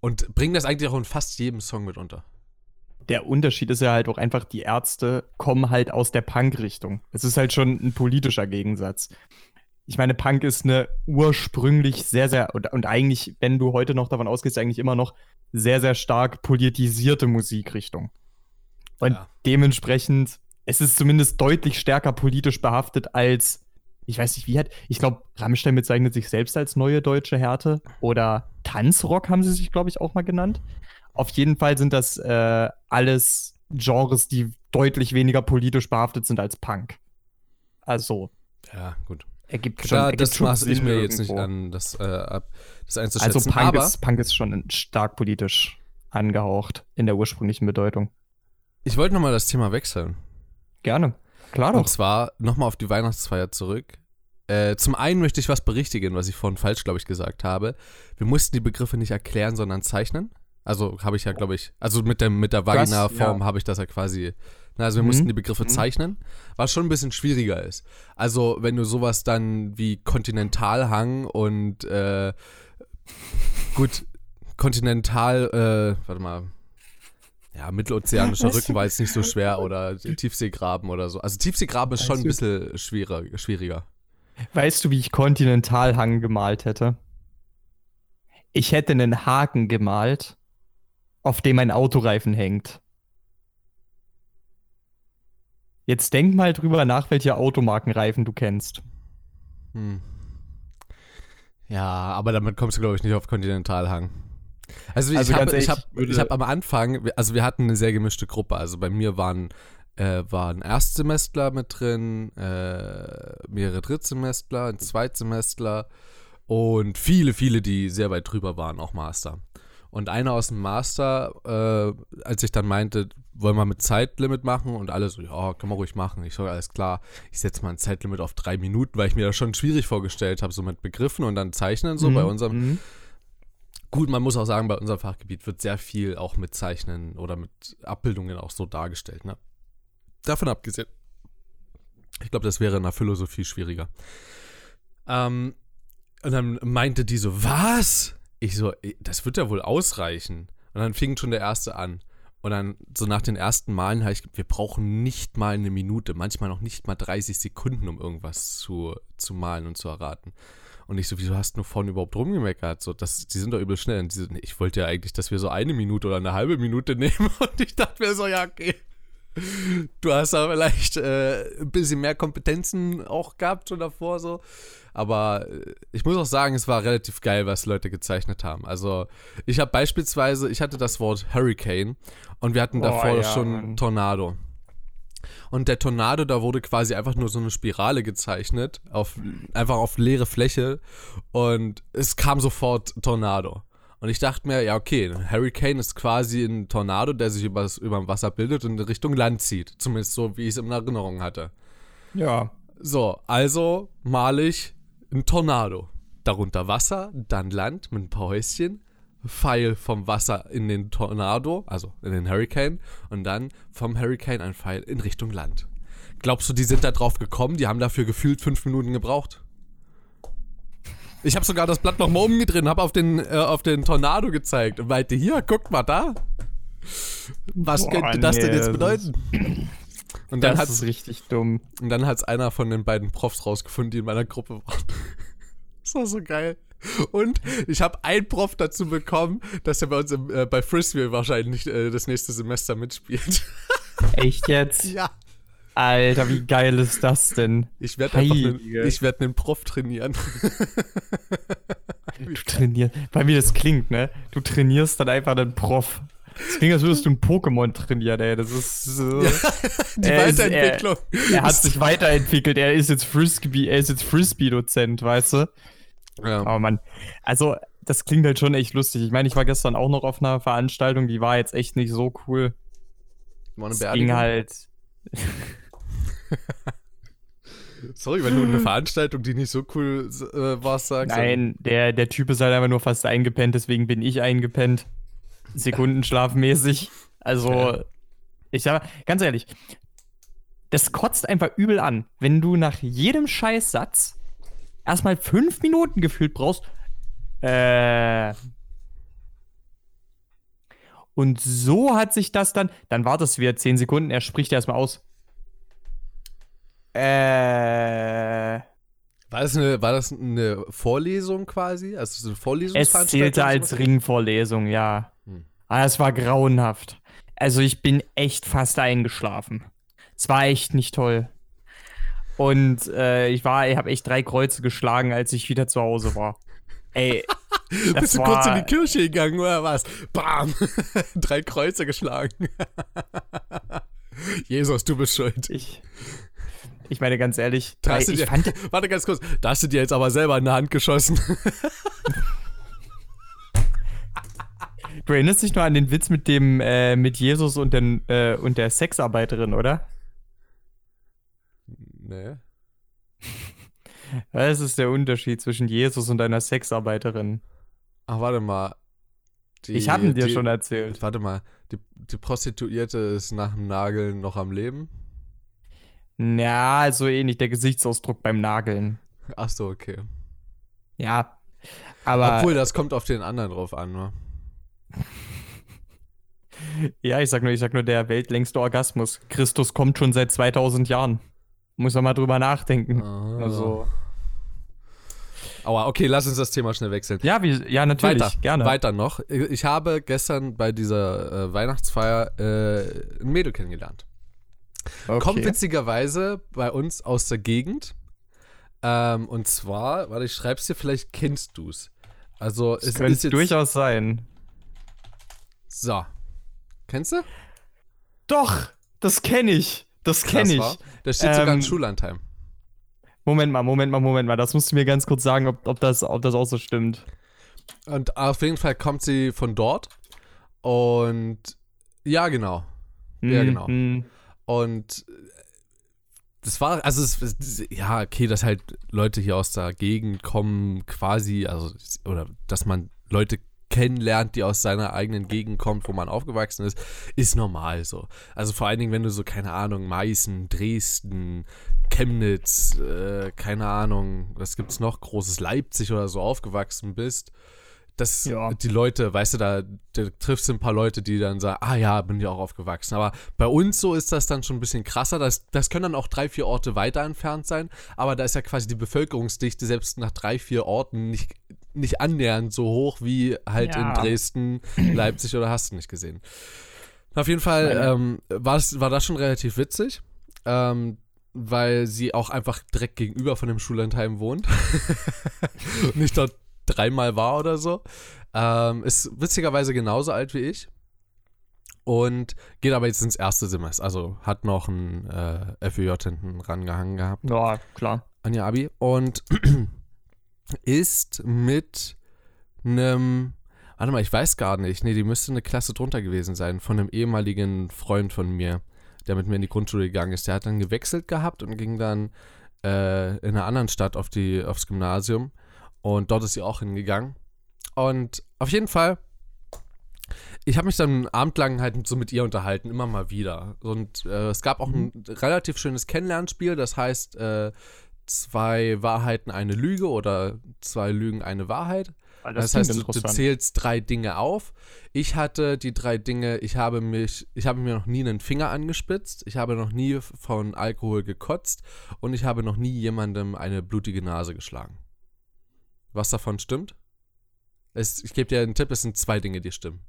Und bringen das eigentlich auch in fast jedem Song mit unter. der Unterschied ist ja halt auch einfach, die Ärzte kommen halt aus der Punk-Richtung. Es ist halt schon ein politischer Gegensatz. Ich meine, Punk ist eine ursprünglich sehr, sehr, und, und eigentlich, wenn du heute noch davon ausgehst, eigentlich immer noch sehr, sehr stark politisierte Musikrichtung. Und Ja. dementsprechend, es ist zumindest deutlich stärker politisch behaftet als, ich weiß nicht, wie hat, ich glaube, Rammstein bezeichnet sich selbst als neue deutsche Härte oder Tanzrock haben sie sich, glaube ich, auch mal genannt. Auf jeden Fall sind das äh, alles Genres, die deutlich weniger politisch behaftet sind als Punk. Also, Ja, gut. ergibt schon. Da, ergibt das schon maße ich mir jetzt nicht irgendwo. an, das äh, ab, das einzuschätzen. Also, Punk aber ist, Punk ist schon stark politisch angehaucht in der ursprünglichen Bedeutung. ich wollte nochmal das Thema wechseln. Gerne. Klar Und doch. zwar nochmal auf die Weihnachtsfeier zurück. Äh, zum einen möchte ich was berichtigen, was ich vorhin falsch, glaube ich, gesagt habe. Wir mussten die Begriffe nicht erklären, sondern zeichnen. Also habe ich ja, glaube ich, also mit der, mit der Vagina-Form ja. habe ich das ja quasi Also wir Mhm. mussten die Begriffe Mhm. zeichnen, was schon ein bisschen schwieriger ist. Also wenn du sowas dann wie Kontinentalhang und äh, gut, Kontinental, äh, warte mal, ja, mittelozeanischer Rücken war jetzt nicht so schwer oder Tiefseegraben oder so. Also Tiefseegraben ist Weißt schon ein du- bisschen schwieriger. schwieriger. Weißt du, wie ich Kontinentalhang gemalt hätte? Ich hätte einen Haken gemalt, auf dem ein Autoreifen hängt. Jetzt denk mal drüber nach, welche Automarkenreifen du kennst. Hm. Ja, aber damit kommst du, glaube ich, nicht auf Kontinentalhang. Also, Also ich ganz habe hab, hab am Anfang, also wir hatten eine sehr gemischte Gruppe. Also bei mir waren, äh, waren Erstsemestler mit drin, äh, mehrere Drittsemestler, ein Zweitsemestler und viele, viele, die sehr weit drüber waren, auch Master. Und einer aus dem Master, äh, als ich dann meinte, wollen wir mit Zeitlimit machen und alle so, ja, können wir ruhig machen. Ich so, alles klar, ich setze mal ein Zeitlimit auf drei Minuten, weil ich mir das schon schwierig vorgestellt habe, so mit Begriffen und dann zeichnen so. Bei Mhm, unserem, mhm. Gut, man muss auch sagen, bei unserem Fachgebiet wird sehr viel auch mit Zeichnen oder mit Abbildungen auch so dargestellt, ne? Davon abgesehen. Ich glaube, das wäre in der Philosophie schwieriger. Ähm, und dann meinte die so, was? Ich so, "Eh, das wird ja wohl ausreichen. Und dann fing schon der erste an. Und dann so nach den ersten Malen habe ich, wir brauchen nicht mal eine Minute, manchmal noch nicht mal 30 Sekunden, um irgendwas zu, zu malen und zu erraten. Und ich so, wieso hast du vorne überhaupt rumgemeckert? So, das, die sind doch übel schnell. Und die so, nee, ich wollte ja eigentlich, dass wir so eine Minute oder eine halbe Minute [LAUGHS] nehmen. Und ich dachte mir so, ja, okay. Du hast da vielleicht äh, ein bisschen mehr Kompetenzen auch gehabt schon davor so. Aber äh, ich muss auch sagen, es war relativ geil, was Leute gezeichnet haben. Also ich habe beispielsweise, ich hatte das Wort Hurricane und wir hatten Oh, davor ja, schon Mann. Tornado. Und der Tornado, da wurde quasi einfach nur so eine Spirale gezeichnet, auf, einfach auf leere Fläche. Und es kam sofort Tornado. Und ich dachte mir, ja, okay, ein Hurricane ist quasi ein Tornado, der sich übers, über dem Wasser bildet und in Richtung Land zieht. Zumindest so, wie ich es in Erinnerung hatte. Ja. So, also male ich ein Tornado. Darunter Wasser, dann Land mit ein paar Häuschen, Pfeil vom Wasser in den Tornado, also in den Hurricane, und dann vom Hurricane ein Pfeil in Richtung Land. Glaubst du, die sind da drauf gekommen? Die haben dafür gefühlt fünf Minuten gebraucht. Ich habe sogar das Blatt nochmal umgedreht und habe auf den, äh, auf den Tornado gezeigt und meinte, hier, guckt mal da. Was Boah, könnte das denn nee, jetzt das bedeuten? [CLEARS THROAT] Und dann Das ist richtig dumm. und dann hat es einer von den beiden Profs rausgefunden, die in meiner Gruppe waren. [LAUGHS] Das war so geil. Und ich habe einen Prof dazu bekommen, dass er bei uns im, äh, bei Frisbee wahrscheinlich äh, das nächste Semester mitspielt. [LAUGHS] Echt jetzt? ja. Alter, wie geil ist das denn? Ich werde einfach einen, ich werd einen Prof trainieren. Du trainierst. Weil wie das klingt, ne? Du trainierst dann einfach einen Prof. Das klingt, als würdest du ein Pokémon trainieren, ey. Das ist so. [LAUGHS] Die Er ist- Weiterentwicklung. Er hat sich weiterentwickelt. Er ist jetzt Frisbee, er ist jetzt Frisbee-Dozent, weißt du? ja. Aber man, also, das klingt halt schon echt lustig. Ich meine, ich war gestern auch noch auf einer Veranstaltung, die war jetzt echt nicht so cool. War eine Beerdigung? ging halt. Sorry, wenn du eine Veranstaltung, die nicht so cool äh, war, sagst. Nein, der, der Typ ist halt einfach nur fast eingepennt, deswegen bin ich eingepennt. Sekundenschlafmäßig. Also, ich sag mal, ganz ehrlich, das kotzt einfach übel an, wenn du nach jedem Scheißsatz erstmal fünf Minuten gefühlt brauchst. Äh. Und so hat sich das dann. Dann wartest du wieder zehn Sekunden, er spricht erstmal aus. Äh. War das, eine, war das eine Vorlesung quasi? Also so eine Es Vorlesungsveranstaltung? zählte oder als? Ringvorlesung, ja. Hm. Aber es war grauenhaft. Also ich bin echt fast eingeschlafen. Es war echt nicht toll. Und äh, ich war, ich habe echt drei Kreuze geschlagen, als ich wieder zu Hause war. Ey, [LAUGHS] Bist du war, kurz in die Kirche gegangen oder was? Bam! [LAUGHS] Drei Kreuze geschlagen. [LAUGHS] Jesus, du bist schuld. ich, ich meine ganz ehrlich, Da ich dir, fand, [LAUGHS] warte ganz kurz, da hast du dir jetzt aber selber in die Hand geschossen. [LAUGHS] du erinnerst dich nur an den Witz mit dem, äh, mit Jesus und, den, äh, und der Sexarbeiterin, oder? nee. [LAUGHS] Was ist der Unterschied zwischen Jesus und einer Sexarbeiterin? Ach, warte mal. Die, ich habe ihn dir die, schon erzählt. Warte mal, die, die Prostituierte ist nach dem Nageln noch am Leben? Ja, so ähnlich der Gesichtsausdruck beim Nageln. Ach so, okay. Ja. Aber. Obwohl, das kommt auf den anderen drauf an, ne? [LAUGHS] Ja, ich sag nur, ich sag nur, der weltlängste Orgasmus. Christus kommt schon seit 2000 Jahren. Muss man mal drüber nachdenken. Ah. Also. Aua, okay, lass uns das Thema schnell wechseln. Ja, wie, ja, natürlich, weiter, gerne. Weiter noch. Ich habe gestern bei dieser äh, Weihnachtsfeier äh, ein Mädel kennengelernt. Okay. Kommt witzigerweise bei uns aus der Gegend. Ähm, und zwar, warte, ich schreib's dir, vielleicht kennst du's. Also, das es könnte ist jetzt. durchaus sein. So. Kennst du? Doch, das kenne ich. Das kenne ich. war? Da steht sogar ein Ähm, Schullandheim. Moment mal, Moment mal, Moment mal. Das musst du mir ganz kurz sagen, ob, ob, das, ob das auch so stimmt. Und auf jeden Fall kommt sie von dort. Und ja, genau. Ja, genau. Mhm. Und das war, also es, ja, okay, dass halt Leute hier aus der Gegend kommen, quasi, also, oder dass man Leute kennenlernt, die aus seiner eigenen Gegend kommt, wo man aufgewachsen ist, ist normal so. Also vor allen Dingen, wenn du so, keine Ahnung, Meißen, Dresden, Chemnitz, äh, keine Ahnung, was gibt's noch, großes Leipzig oder so aufgewachsen bist, dass Ja. die Leute, weißt du, da, da triffst du ein paar Leute, die dann sagen, ah ja, bin ja auch aufgewachsen. Aber bei uns so ist das dann schon ein bisschen krasser. Das, das können dann auch drei, vier Orte weiter entfernt sein. Aber da ist ja quasi die Bevölkerungsdichte selbst nach drei, vier Orten nicht, nicht annähernd so hoch wie halt Ja. in Dresden, Leipzig oder hast du nicht gesehen. Auf jeden Fall ähm, war, das, war das schon relativ witzig. Ähm, weil sie auch einfach direkt gegenüber von dem Schullandheim wohnt. Und [LAUGHS] nicht dort dreimal war oder so. Ähm, ist witzigerweise genauso alt wie ich. Und geht aber jetzt ins erste Semester. Also hat noch ein äh, FÜJ hinten rangehangen gehabt Ja, klar. an ihr Abi. Und [CLEARS THROAT] ist mit einem. Warte mal, ich weiß gar nicht. Nee, die müsste eine Klasse drunter gewesen sein. Von einem ehemaligen Freund von mir, der mit mir in die Grundschule gegangen ist. Der hat dann gewechselt gehabt und ging dann äh, in einer anderen Stadt auf die, aufs Gymnasium. Und dort ist sie auch hingegangen. Und auf jeden Fall, ich habe mich dann abendlang halt so mit ihr unterhalten, immer mal wieder. Und äh, es gab auch ein relativ schönes Kennenlernspiel, das heißt, äh, zwei Wahrheiten, eine Lüge oder zwei Lügen, eine Wahrheit. Weil Das, klingt heißt, du, du zählst drei Dinge auf. Ich hatte die drei Dinge, ich habe mich, ich habe mir noch nie einen Finger angespitzt, ich habe noch nie von Alkohol gekotzt und ich habe noch nie jemandem eine blutige Nase geschlagen. Was davon stimmt? Es, ich gebe dir einen Tipp, es sind zwei Dinge, die stimmen.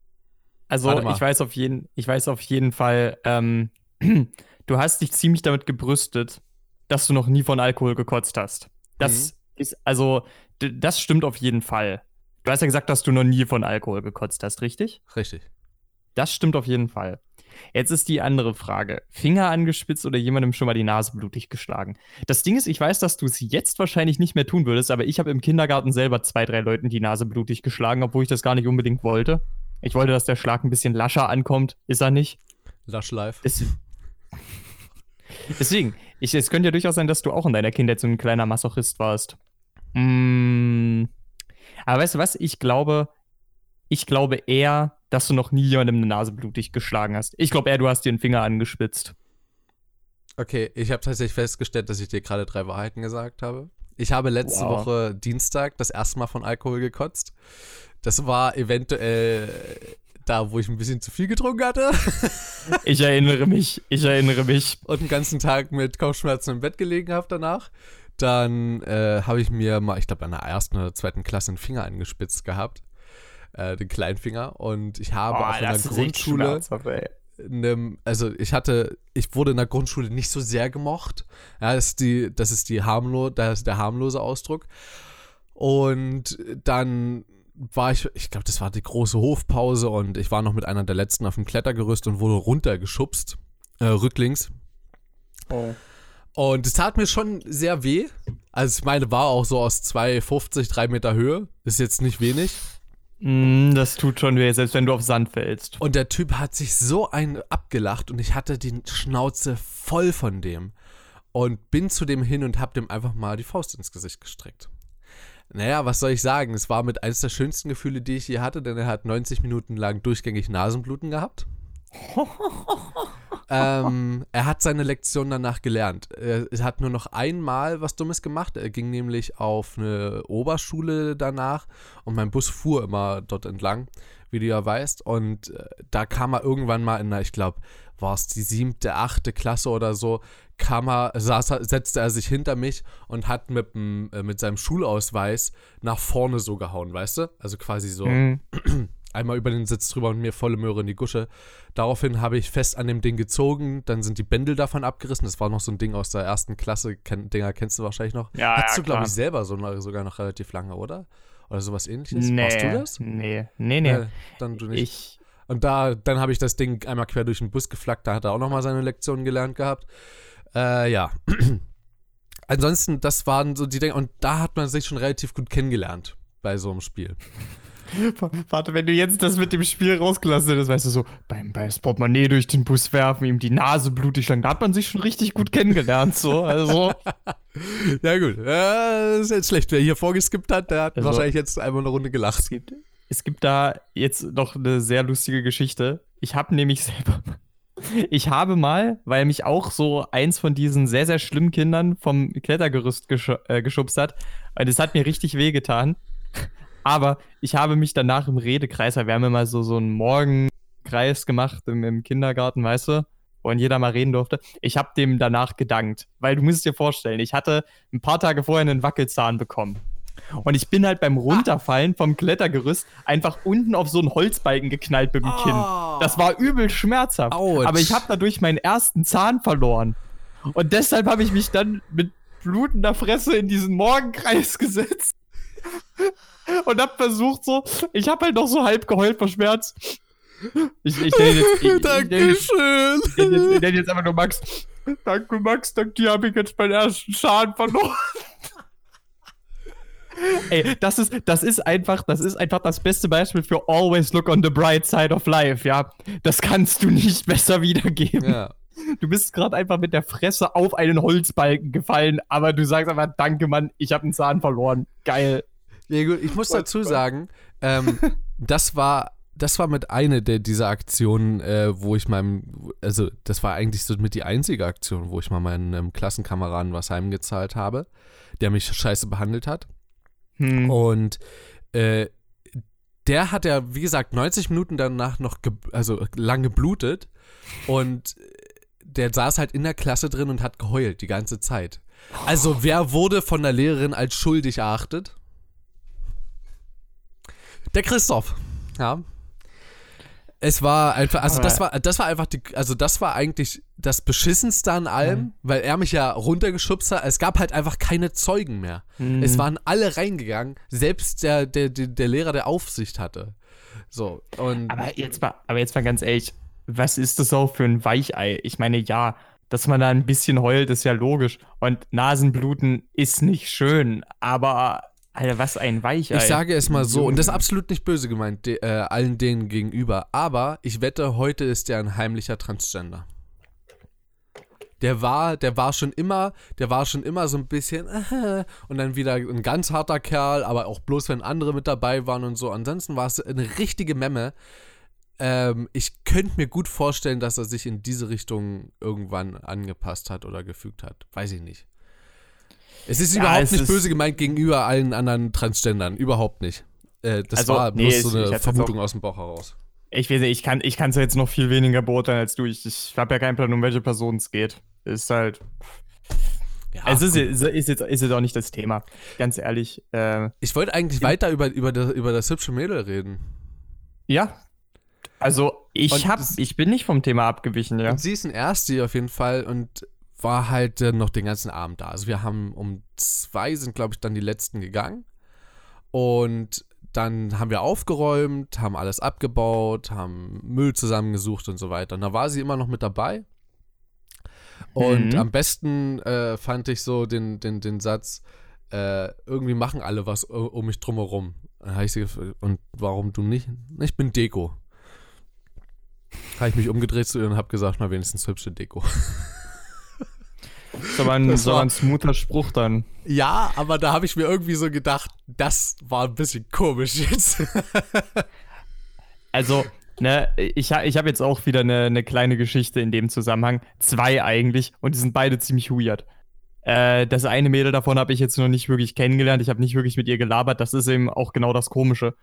Also ich weiß auf jeden, ich weiß auf jeden Fall, ähm, [CLEARS THROAT] du hast dich ziemlich damit gebrüstet, dass du noch nie von Alkohol gekotzt hast. Das Mhm. ist, also, das stimmt auf jeden Fall. Du hast ja gesagt, dass du noch nie von Alkohol gekotzt hast, richtig? Richtig. Das stimmt auf jeden Fall. Jetzt ist die andere Frage. Finger angespitzt oder jemandem schon mal die Nase blutig geschlagen? Das Ding ist, ich weiß, dass du es jetzt wahrscheinlich nicht mehr tun würdest, aber ich habe im Kindergarten selber zwei, drei Leuten die Nase blutig geschlagen, obwohl ich das gar nicht unbedingt wollte. Ich wollte, dass der Schlag ein bisschen lascher ankommt. Ist er nicht? Lush Life. Des- Deswegen, ich, es könnte ja durchaus sein, dass du auch in deiner Kindheit so ein kleiner Masochist warst. Mm. Aber weißt du was? Ich glaube, ich glaube eher, dass du noch nie jemandem eine Nase blutig geschlagen hast. Ich glaube eher, du hast dir den Finger angespitzt. Okay, ich habe tatsächlich festgestellt, dass ich dir gerade drei Wahrheiten gesagt habe. Ich habe letzte Wow. Woche Dienstag das erste Mal von Alkohol gekotzt. Das war eventuell da, wo ich ein bisschen zu viel getrunken hatte [LAUGHS] Ich erinnere mich, ich erinnere mich. und den ganzen Tag mit Kopfschmerzen im Bett gelegen habe danach. Dann äh, habe ich mir mal, ich glaube, in der ersten oder zweiten Klasse einen Finger angespitzt gehabt. Äh, den kleinen Finger. Und ich habe auch in der Grundschule. einem, also ich hatte, ich wurde in der Grundschule nicht so sehr gemocht. Ja, das ist die, das ist die harmlo, das der harmlose Ausdruck. Und dann war ich, ich glaube, das war die große Hofpause und ich war noch mit einer der letzten auf dem Klettergerüst und wurde runtergeschubst, äh, rücklings. Oh. Und es tat mir schon sehr weh. Also ich meine, war auch so aus 2,50, 3 Meter Höhe. Ist jetzt nicht wenig. Mm, das tut schon weh, selbst wenn du auf Sand fällst. Und der Typ hat sich so einen abgelacht und ich hatte die Schnauze voll von dem. Und bin zu dem hin und hab dem einfach mal die Faust ins Gesicht gestreckt. Naja, was soll ich sagen? Es war mit eines der schönsten Gefühle, die ich je hatte, denn er hat 90 Minuten lang durchgängig Nasenbluten gehabt. [LAUGHS] ähm, er hat seine Lektion danach gelernt. Er hat nur noch einmal was Dummes gemacht. Er ging nämlich auf eine Oberschule danach und mein Bus fuhr immer dort entlang, wie du ja weißt. Und äh, da kam er irgendwann mal in, ich glaube, war es die siebte, achte Klasse oder so, kam er, saß, setzte er sich hinter mich und hat mit, äh, mit seinem Schulausweis nach vorne so gehauen, weißt du? Also quasi so. Mhm [CLEARS THROAT] einmal über den Sitz drüber und mir volle Möhre in die Gusche. Daraufhin habe ich fest an dem Ding gezogen, dann sind die Bändel davon abgerissen. Das war noch so ein Ding aus der ersten Klasse, Ken Dinger kennst du wahrscheinlich noch. Ja, Hattest ja, du, glaube ich, selber so, sogar noch relativ lange, oder? Oder sowas ähnliches? Nee, Warst du das? Nee, nee, nee. nee dann du nicht. Ich. Und da, dann habe ich das Ding einmal quer durch den Bus geflackt, da hat er auch nochmal seine Lektionen gelernt gehabt. Äh, ja. [CLEARS THROAT] Ansonsten, das waren so die Dinge, und da hat man sich schon relativ gut kennengelernt bei so einem Spiel. Warte, wenn du jetzt das mit dem Spiel rausgelassen hättest, weißt du so, beim, beim Portemonnaie durch den Bus werfen, ihm die Nase blutig lang, da hat man sich schon richtig gut kennengelernt, so, also. [LAUGHS] ja, gut. Ja, ist jetzt schlecht. Wer hier vorgeskippt hat, der hat also, wahrscheinlich jetzt einmal eine Runde gelacht. Es gibt, es gibt da jetzt noch eine sehr lustige Geschichte. Ich habe nämlich selber. Ich habe mal, weil mich auch so eins von diesen sehr, sehr schlimmen Kindern vom Klettergerüst gesch äh, geschubst hat, und es hat mir richtig wehgetan. Aber ich habe mich danach im Redekreis, wir haben immer so, so einen Morgenkreis gemacht im, im Kindergarten, weißt du, wo jeder mal reden durfte. Ich habe dem danach gedankt, weil du musst dir vorstellen, ich hatte ein paar Tage vorher einen Wackelzahn bekommen. Und ich bin halt beim Runterfallen vom Klettergerüst einfach unten auf so einen Holzbalken geknallt mit dem Kinn. Oh. Das war übel schmerzhaft. Ouch. Aber ich habe dadurch meinen ersten Zahn verloren. Und deshalb habe ich mich dann mit blutender Fresse in diesen Morgenkreis [LAUGHS] gesetzt und hab versucht so, ich hab halt noch so halb geheult vor Schmerz. Ich, ich nenne jetzt, ich, Dankeschön. Ich nenne jetzt, ich nenne jetzt einfach nur Max. Danke, Max, dank dir habe ich jetzt meinen ersten Schaden verloren. [LAUGHS] Ey, das ist, das ist einfach, das ist einfach das beste Beispiel für always look on the bright side of life, ja. Das kannst du nicht besser wiedergeben. Ja. Du bist gerade einfach mit der Fresse auf einen Holzbalken gefallen, aber du sagst einfach, danke, Mann, ich habe einen Zahn verloren. Geil. Ja, gut, ich muss dazu sagen, ähm, [LAUGHS] das war das war mit einer der dieser Aktionen, äh, wo ich meinem, also das war eigentlich so mit die einzige Aktion, wo ich mal meinen ähm, Klassenkameraden was heimgezahlt habe, der mich scheiße behandelt hat. Hm. Und äh, der hat ja, wie gesagt, 90 Minuten danach noch, also lang geblutet und der saß halt in der Klasse drin und hat geheult die ganze Zeit. Also wer wurde von der Lehrerin als schuldig erachtet? Der Christoph. Ja. Es war einfach, also das war, das war einfach die, also das war eigentlich das Beschissenste an allem, mhm. weil er mich ja runtergeschubst hat. Es gab halt einfach keine Zeugen mehr. Mhm. Es waren alle reingegangen, selbst der, der, der, der Lehrer, der Aufsicht hatte. So, und. Aber jetzt mal, aber jetzt mal ganz ehrlich, was ist das auch für ein Weichei? Ich meine, ja, dass man da ein bisschen heult, ist ja logisch. Und Nasenbluten ist nicht schön, aber Alter, was ein Weichei. Ich sage es mal so, und das ist absolut nicht böse gemeint, de, äh, allen denen gegenüber, aber ich wette, heute ist der ein heimlicher Transgender. Der war, der war schon immer, der war schon immer so ein bisschen äh, [LAUGHS] und dann wieder ein ganz harter Kerl, aber auch bloß wenn andere mit dabei waren und so. Ansonsten war es eine richtige Memme. Ähm, ich könnte mir gut vorstellen, dass er sich in diese Richtung irgendwann angepasst hat oder gefügt hat. Weiß ich nicht. Es ist ja, überhaupt es nicht ist böse gemeint gegenüber allen anderen Transgendern. Überhaupt nicht. Äh, das also, war bloß nee, so eine Vermutung aus dem Bauch heraus. Ich weiß nicht, ich kann es jetzt noch viel weniger beurteilen als du. Ich, ich habe ja keinen Plan, um welche Person es geht. Ist halt. Ja, es ist, ist, ist, jetzt, ist jetzt auch nicht das Thema. Ganz ehrlich. Äh, ich wollte eigentlich weiter über, über, das, über das hübsche Mädel reden. Ja. Also, ich, hab, ich bin nicht vom Thema abgewichen, ja. Und sie ist ein Ersti auf jeden Fall und war halt äh, noch den ganzen Abend da. Also wir haben um zwei sind, glaube ich, dann die letzten gegangen. Und dann haben wir aufgeräumt, haben alles abgebaut, haben Müll zusammengesucht und so weiter. Und da war sie immer noch mit dabei. Und mhm. am besten äh, fand ich so den, den, den Satz, äh, irgendwie machen alle was um mich drumherum. Dann ich sie und warum du nicht? Ich bin Deko. Habe ich mich umgedreht zu ihr und habe gesagt, mal wenigstens hübsche Deko. [LAUGHS] ist aber ein, so ein smoother Spruch dann. Ja, aber da habe ich mir irgendwie so gedacht, das war ein bisschen komisch jetzt. Also, ne, ich, ich habe jetzt auch wieder eine, eine kleine Geschichte in dem Zusammenhang. Zwei eigentlich. Und die sind beide ziemlich weird. Äh, das eine Mädel davon habe ich jetzt noch nicht wirklich kennengelernt. Ich habe nicht wirklich mit ihr gelabert. Das ist eben auch genau das Komische.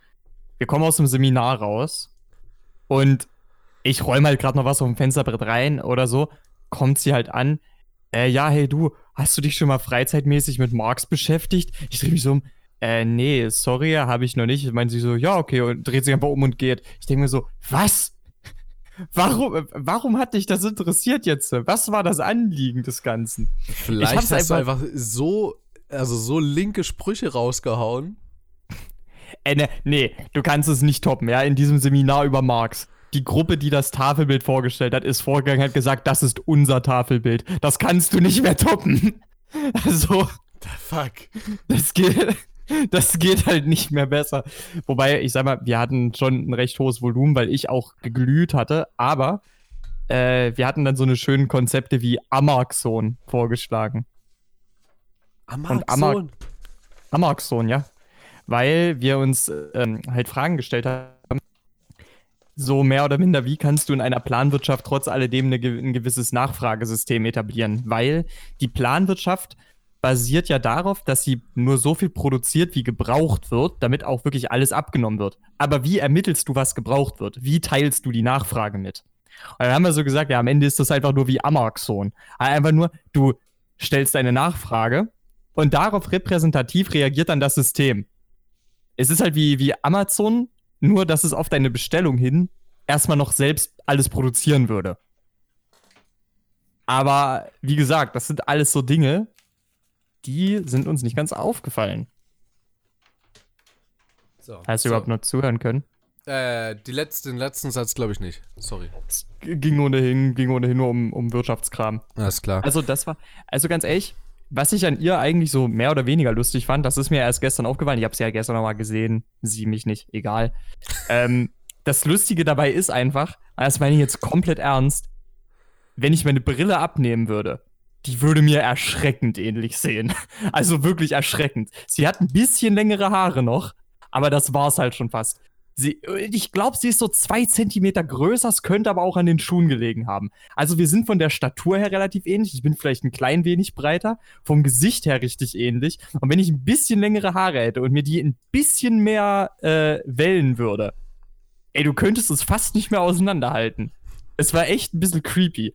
Wir kommen aus dem Seminar raus und ich räume halt gerade noch was auf dem Fensterbrett rein oder so. Kommt sie halt an. Äh, ja, hey du, hast du dich schon mal freizeitmäßig mit Marx beschäftigt? Ich drehe mich so um. Äh, nee, sorry, habe ich noch nicht. Meint sie so, ja, okay, und dreht sich einfach um und geht. Ich denke mir so, was? Warum, warum hat dich das interessiert jetzt? Was war das Anliegen des Ganzen? Vielleicht hast du einfach- einfach so, also so linke Sprüche rausgehauen. Äh, ne, nee, du kannst es nicht toppen, ja, in diesem Seminar über Marx. Die Gruppe, die das Tafelbild vorgestellt hat, ist vorgegangen, hat gesagt, das ist unser Tafelbild. Das kannst du nicht mehr toppen. [LAUGHS] Also, Fuck. das geht, das geht halt nicht mehr besser. Wobei, ich sag mal, wir hatten schon ein recht hohes Volumen, weil ich auch geglüht hatte, aber äh, wir hatten dann so eine schönen Konzepte wie Amarxon vorgeschlagen. Und Amag- Amarxon, ja. Weil wir uns ähm, halt Fragen gestellt haben, so mehr oder minder, wie kannst du in einer Planwirtschaft trotz alledem eine, ein gewisses Nachfragesystem etablieren? Weil die Planwirtschaft basiert ja darauf, dass sie nur so viel produziert, wie gebraucht wird, damit auch wirklich alles abgenommen wird. Aber wie ermittelst du, was gebraucht wird? Wie teilst du die Nachfrage mit? Und dann haben wir so gesagt, ja, am Ende ist das einfach nur wie Amarxon. Einfach nur, du stellst eine Nachfrage und darauf repräsentativ reagiert dann das System. Es ist halt wie, wie Amazon, nur dass es auf deine Bestellung hin erstmal noch selbst alles produzieren würde. Aber wie gesagt, das sind alles so Dinge, die sind uns nicht ganz aufgefallen. So, Hast du so. überhaupt noch zuhören können? Äh, die letzte, den letzten Satz glaube ich nicht. Sorry. Es ging ohnehin, ging ohnehin nur um, um Wirtschaftskram. Alles klar. Also, das war, also ganz ehrlich, was ich an ihr eigentlich so mehr oder weniger lustig fand, das ist mir erst gestern aufgefallen. Ich habe sie ja gestern nochmal gesehen, sie mich nicht, egal. [LAUGHS] ähm, das Lustige dabei ist einfach, das meine ich jetzt komplett ernst, wenn ich meine Brille abnehmen würde, die würde mir erschreckend ähnlich sehen. [LAUGHS] Also wirklich erschreckend. Sie hat ein bisschen längere Haare noch, aber das war's halt schon fast. Sie, ich glaube, sie ist so zwei Zentimeter größer, es könnte aber auch an den Schuhen gelegen haben. Also wir sind von der Statur her relativ ähnlich. Ich bin vielleicht ein klein wenig breiter, vom Gesicht her richtig ähnlich. Und wenn ich ein bisschen längere Haare hätte und mir die ein bisschen mehr äh, wellen würde, ey, du könntest es fast nicht mehr auseinanderhalten. Es war echt ein bisschen creepy.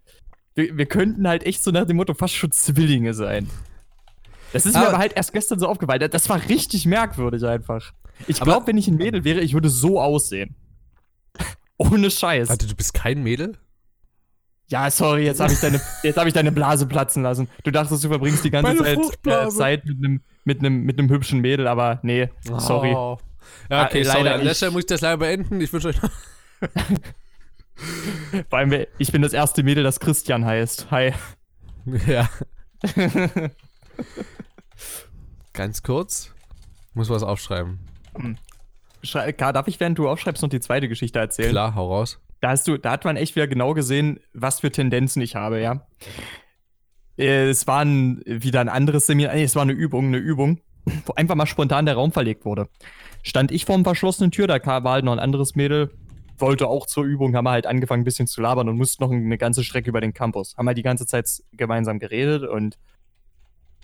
Wir, wir könnten halt echt so nach dem Motto fast schon Zwillinge sein. Das ist mir Aber- aber halt erst gestern so aufgefallen. Das war richtig merkwürdig einfach. Ich glaube, wenn ich ein Mädel wäre, ich würde so aussehen. Ohne Scheiß. Warte, du bist kein Mädel? Ja, sorry, jetzt habe ich, deine- [LAUGHS] jetzt hab ich deine Blase platzen lassen. Du dachtest, du verbringst die ganze Zeit, äh. Zeit mit einem mit einem mit einem hübschen Mädel, aber nee, sorry. Oh. Ja, okay, Ah, sorry. leider An der. Stelle muss ich das leider beenden. Ich wünsche euch noch. [LAUGHS] Vor allem, ich bin das erste Mädel, das Christian heißt. Hi. [LAUGHS] Ja. Ganz kurz. Muss was aufschreiben. Schrei- Karl, darf ich, während du aufschreibst, noch die zweite Geschichte erzählen? Klar, hau raus. Da hast du, da hat man echt wieder genau gesehen, was für Tendenzen ich habe, ja. Äh, Es war ein, wieder ein anderes Seminar, nee, es war eine Übung, eine Übung, wo einfach mal spontan der Raum verlegt wurde. Stand ich vor einer verschlossenen Tür, da war halt noch ein anderes Mädel, wollte auch zur Übung, haben wir halt angefangen, ein bisschen zu labern und mussten noch eine ganze Strecke über den Campus. Haben halt die ganze Zeit gemeinsam geredet und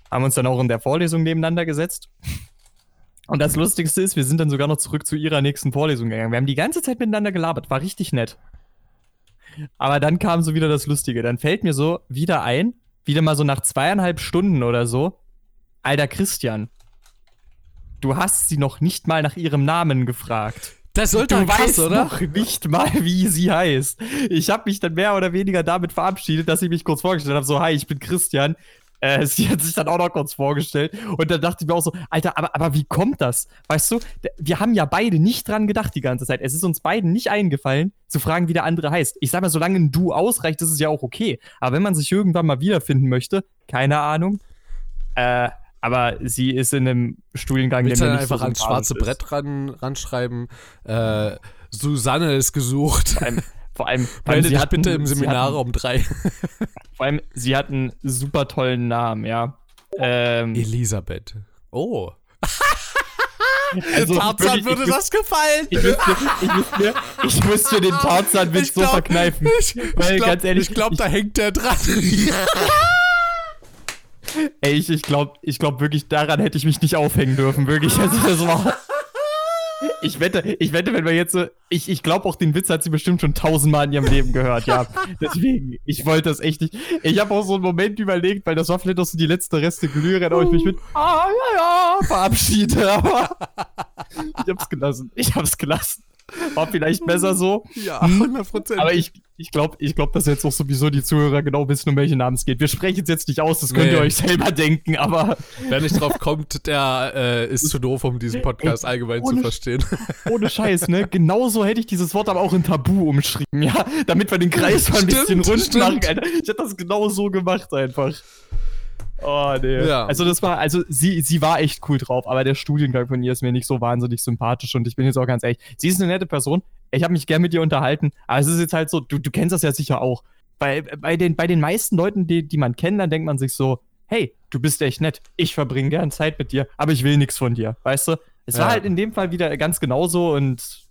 haben uns dann auch in der Vorlesung nebeneinander gesetzt. Und das Lustigste ist, wir sind dann sogar noch zurück zu ihrer nächsten Vorlesung gegangen. Wir haben die ganze Zeit miteinander gelabert, war richtig nett. Aber dann kam so wieder das Lustige. Dann fällt mir so wieder ein, wieder mal so nach zweieinhalb Stunden oder so, alter Christian, du hast sie noch nicht mal nach ihrem Namen gefragt. Das sollte Du krass, weißt oder? noch nicht mal, wie sie heißt. Ich habe mich dann mehr oder weniger damit verabschiedet, dass ich mich kurz vorgestellt habe, so, hi, ich bin Christian. Äh, [LAUGHS] sie hat sich dann auch noch kurz vorgestellt. Und dann dachte ich mir auch so, Alter, aber, aber wie kommt das? Weißt du, wir haben ja beide nicht dran gedacht die ganze Zeit. Es ist uns beiden nicht eingefallen, zu fragen, wie der andere heißt. Ich sag mal, solange ein Du ausreicht, ist es ja auch okay. Aber wenn man sich irgendwann mal wiederfinden möchte, keine Ahnung. Äh, aber sie ist in einem Studiengang, Willst der mir nicht so einfach ans schwarze ist. Brett ran, ranschreiben? Äh, Susanne ist gesucht. [LAUGHS] Vor allem, vor Melde sie dich hatten- bitte im Seminarraum 3. [LAUGHS] Vor allem, sie hat einen super tollen Namen, ja. Ähm, Elisabeth. Oh. [LAUGHS] also Tarzan würde ich, das gefallen. Ich müsste, ich müsste, ich müsste den [LAUGHS] Tarzan-Witz so glaub- verkneifen. Ich, Weil, ich ganz ehrlich, ich glaube, da hängt der dran. Ey, ich, ich glaube ich glaub wirklich, daran hätte ich mich nicht aufhängen dürfen, wirklich. Also, das war. Ich wette, ich wette, wenn wir jetzt so. Ich, ich glaube auch, den Witz hat sie bestimmt schon tausendmal in ihrem Leben gehört, ja. [LAUGHS] Deswegen, ich wollte das echt nicht. Ich habe auch so einen Moment überlegt, weil das war vielleicht auch so die letzte Reste Glühre, ob ich mich mit Ah, ja, ja, verabschiede, aber. [LAUGHS] Ich hab's gelassen. Ich hab's gelassen. War vielleicht besser so. ja, 100 Prozent. Aber ich, ich glaube, ich glaub, dass jetzt auch sowieso die Zuhörer genau wissen, um welchen Namen es geht. Wir sprechen es jetzt nicht aus, das könnt Nee. ihr euch selber denken, aber Wer nicht drauf kommt, der äh, ist zu doof, um diesen Podcast allgemein zu verstehen. [LAUGHS] ohne Scheiß, ne? Genauso hätte ich dieses Wort aber auch in Tabu umschrieben, ja? Damit wir den Kreis mal ein Stimmt, bisschen rund stimmt. machen, Alter. Ich hätte das genau so gemacht einfach. Oh, nee. Ja. Also das war, also sie, sie war echt cool drauf, aber der Studiengang von ihr ist mir nicht so wahnsinnig sympathisch und ich bin jetzt auch ganz ehrlich, sie ist eine nette Person, ich habe mich gern mit ihr unterhalten, aber es ist jetzt halt so, du, du kennst das ja sicher auch. Bei, bei, den, bei den meisten Leuten, die, die man kennt, dann denkt man sich so, hey, du bist echt nett, ich verbringe gern Zeit mit dir, aber ich will nichts von dir, weißt du? Es war Ja. halt in dem Fall wieder ganz genauso und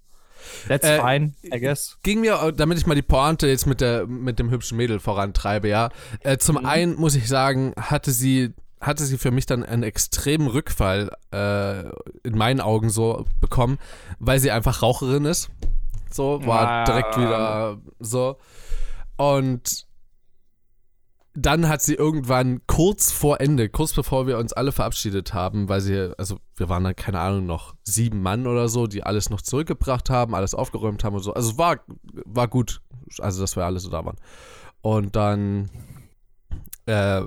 that's Äh, fine, I guess. Ging mir, damit ich mal die Pointe jetzt mit, der, mit dem hübschen Mädel vorantreibe, ja. Äh, zum Mhm. einen muss ich sagen, hatte sie, hatte sie für mich dann einen extremen Rückfall äh, in meinen Augen so bekommen, weil sie einfach Raucherin ist. So, war Ah. direkt wieder so. Und dann hat sie irgendwann kurz vor Ende, kurz bevor wir uns alle verabschiedet haben, weil sie, also wir waren dann, keine Ahnung, noch sieben Mann oder so, die alles noch zurückgebracht haben, alles aufgeräumt haben und so. Also war, war gut, also dass wir alle so da waren. Und dann äh,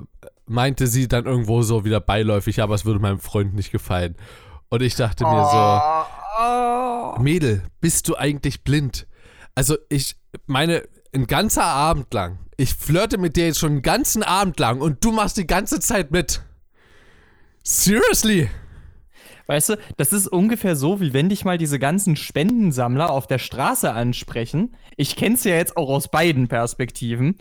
meinte sie dann irgendwo so wieder beiläufig, ja, aber es würde meinem Freund nicht gefallen. Und ich dachte mir so, Mädel, bist du eigentlich blind? Also ich meine, ein ganzer Abend lang, ich flirte mit dir jetzt schon einen ganzen Abend lang und du machst die ganze Zeit mit. Seriously? Weißt du, das ist ungefähr so, wie wenn dich mal diese ganzen Spendensammler auf der Straße ansprechen. Ich kenn's ja jetzt auch aus beiden Perspektiven.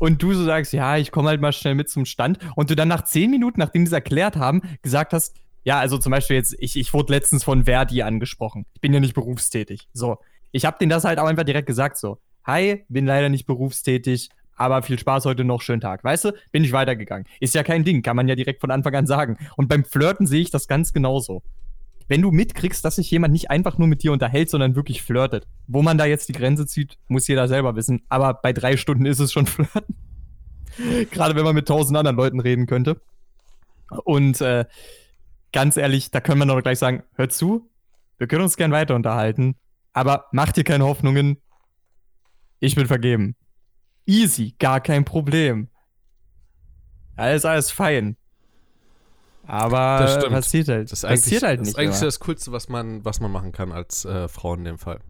Und du so sagst, ja, ich komme halt mal schnell mit zum Stand. Und du dann nach zehn Minuten, nachdem die es erklärt haben, gesagt hast, ja, also zum Beispiel jetzt, ich, ich wurde letztens von Verdi angesprochen. Ich bin ja nicht berufstätig. So. Ich hab denen das halt auch einfach direkt gesagt, so. Hi, bin leider nicht berufstätig, aber viel Spaß heute noch, schönen Tag. Weißt du, bin ich weitergegangen. Ist ja kein Ding, kann man ja direkt von Anfang an sagen. Und beim Flirten sehe ich das ganz genauso. Wenn du mitkriegst, dass sich jemand nicht einfach nur mit dir unterhält, sondern wirklich flirtet, wo man da jetzt die Grenze zieht, muss jeder selber wissen. Aber bei drei Stunden ist es schon [LAUGHS] flirten. Gerade wenn man mit tausend anderen Leuten reden könnte. Und äh, ganz ehrlich, da können wir noch gleich sagen, hör zu, wir können uns gern weiter unterhalten, aber mach dir keine Hoffnungen. Ich bin vergeben. Easy, gar kein Problem. Alles, alles fein. Aber Das passiert halt. Das ist eigentlich, passiert halt das, nicht. ist eigentlich immer. das Coolste, was man, was man machen kann als äh, Frau in dem Fall.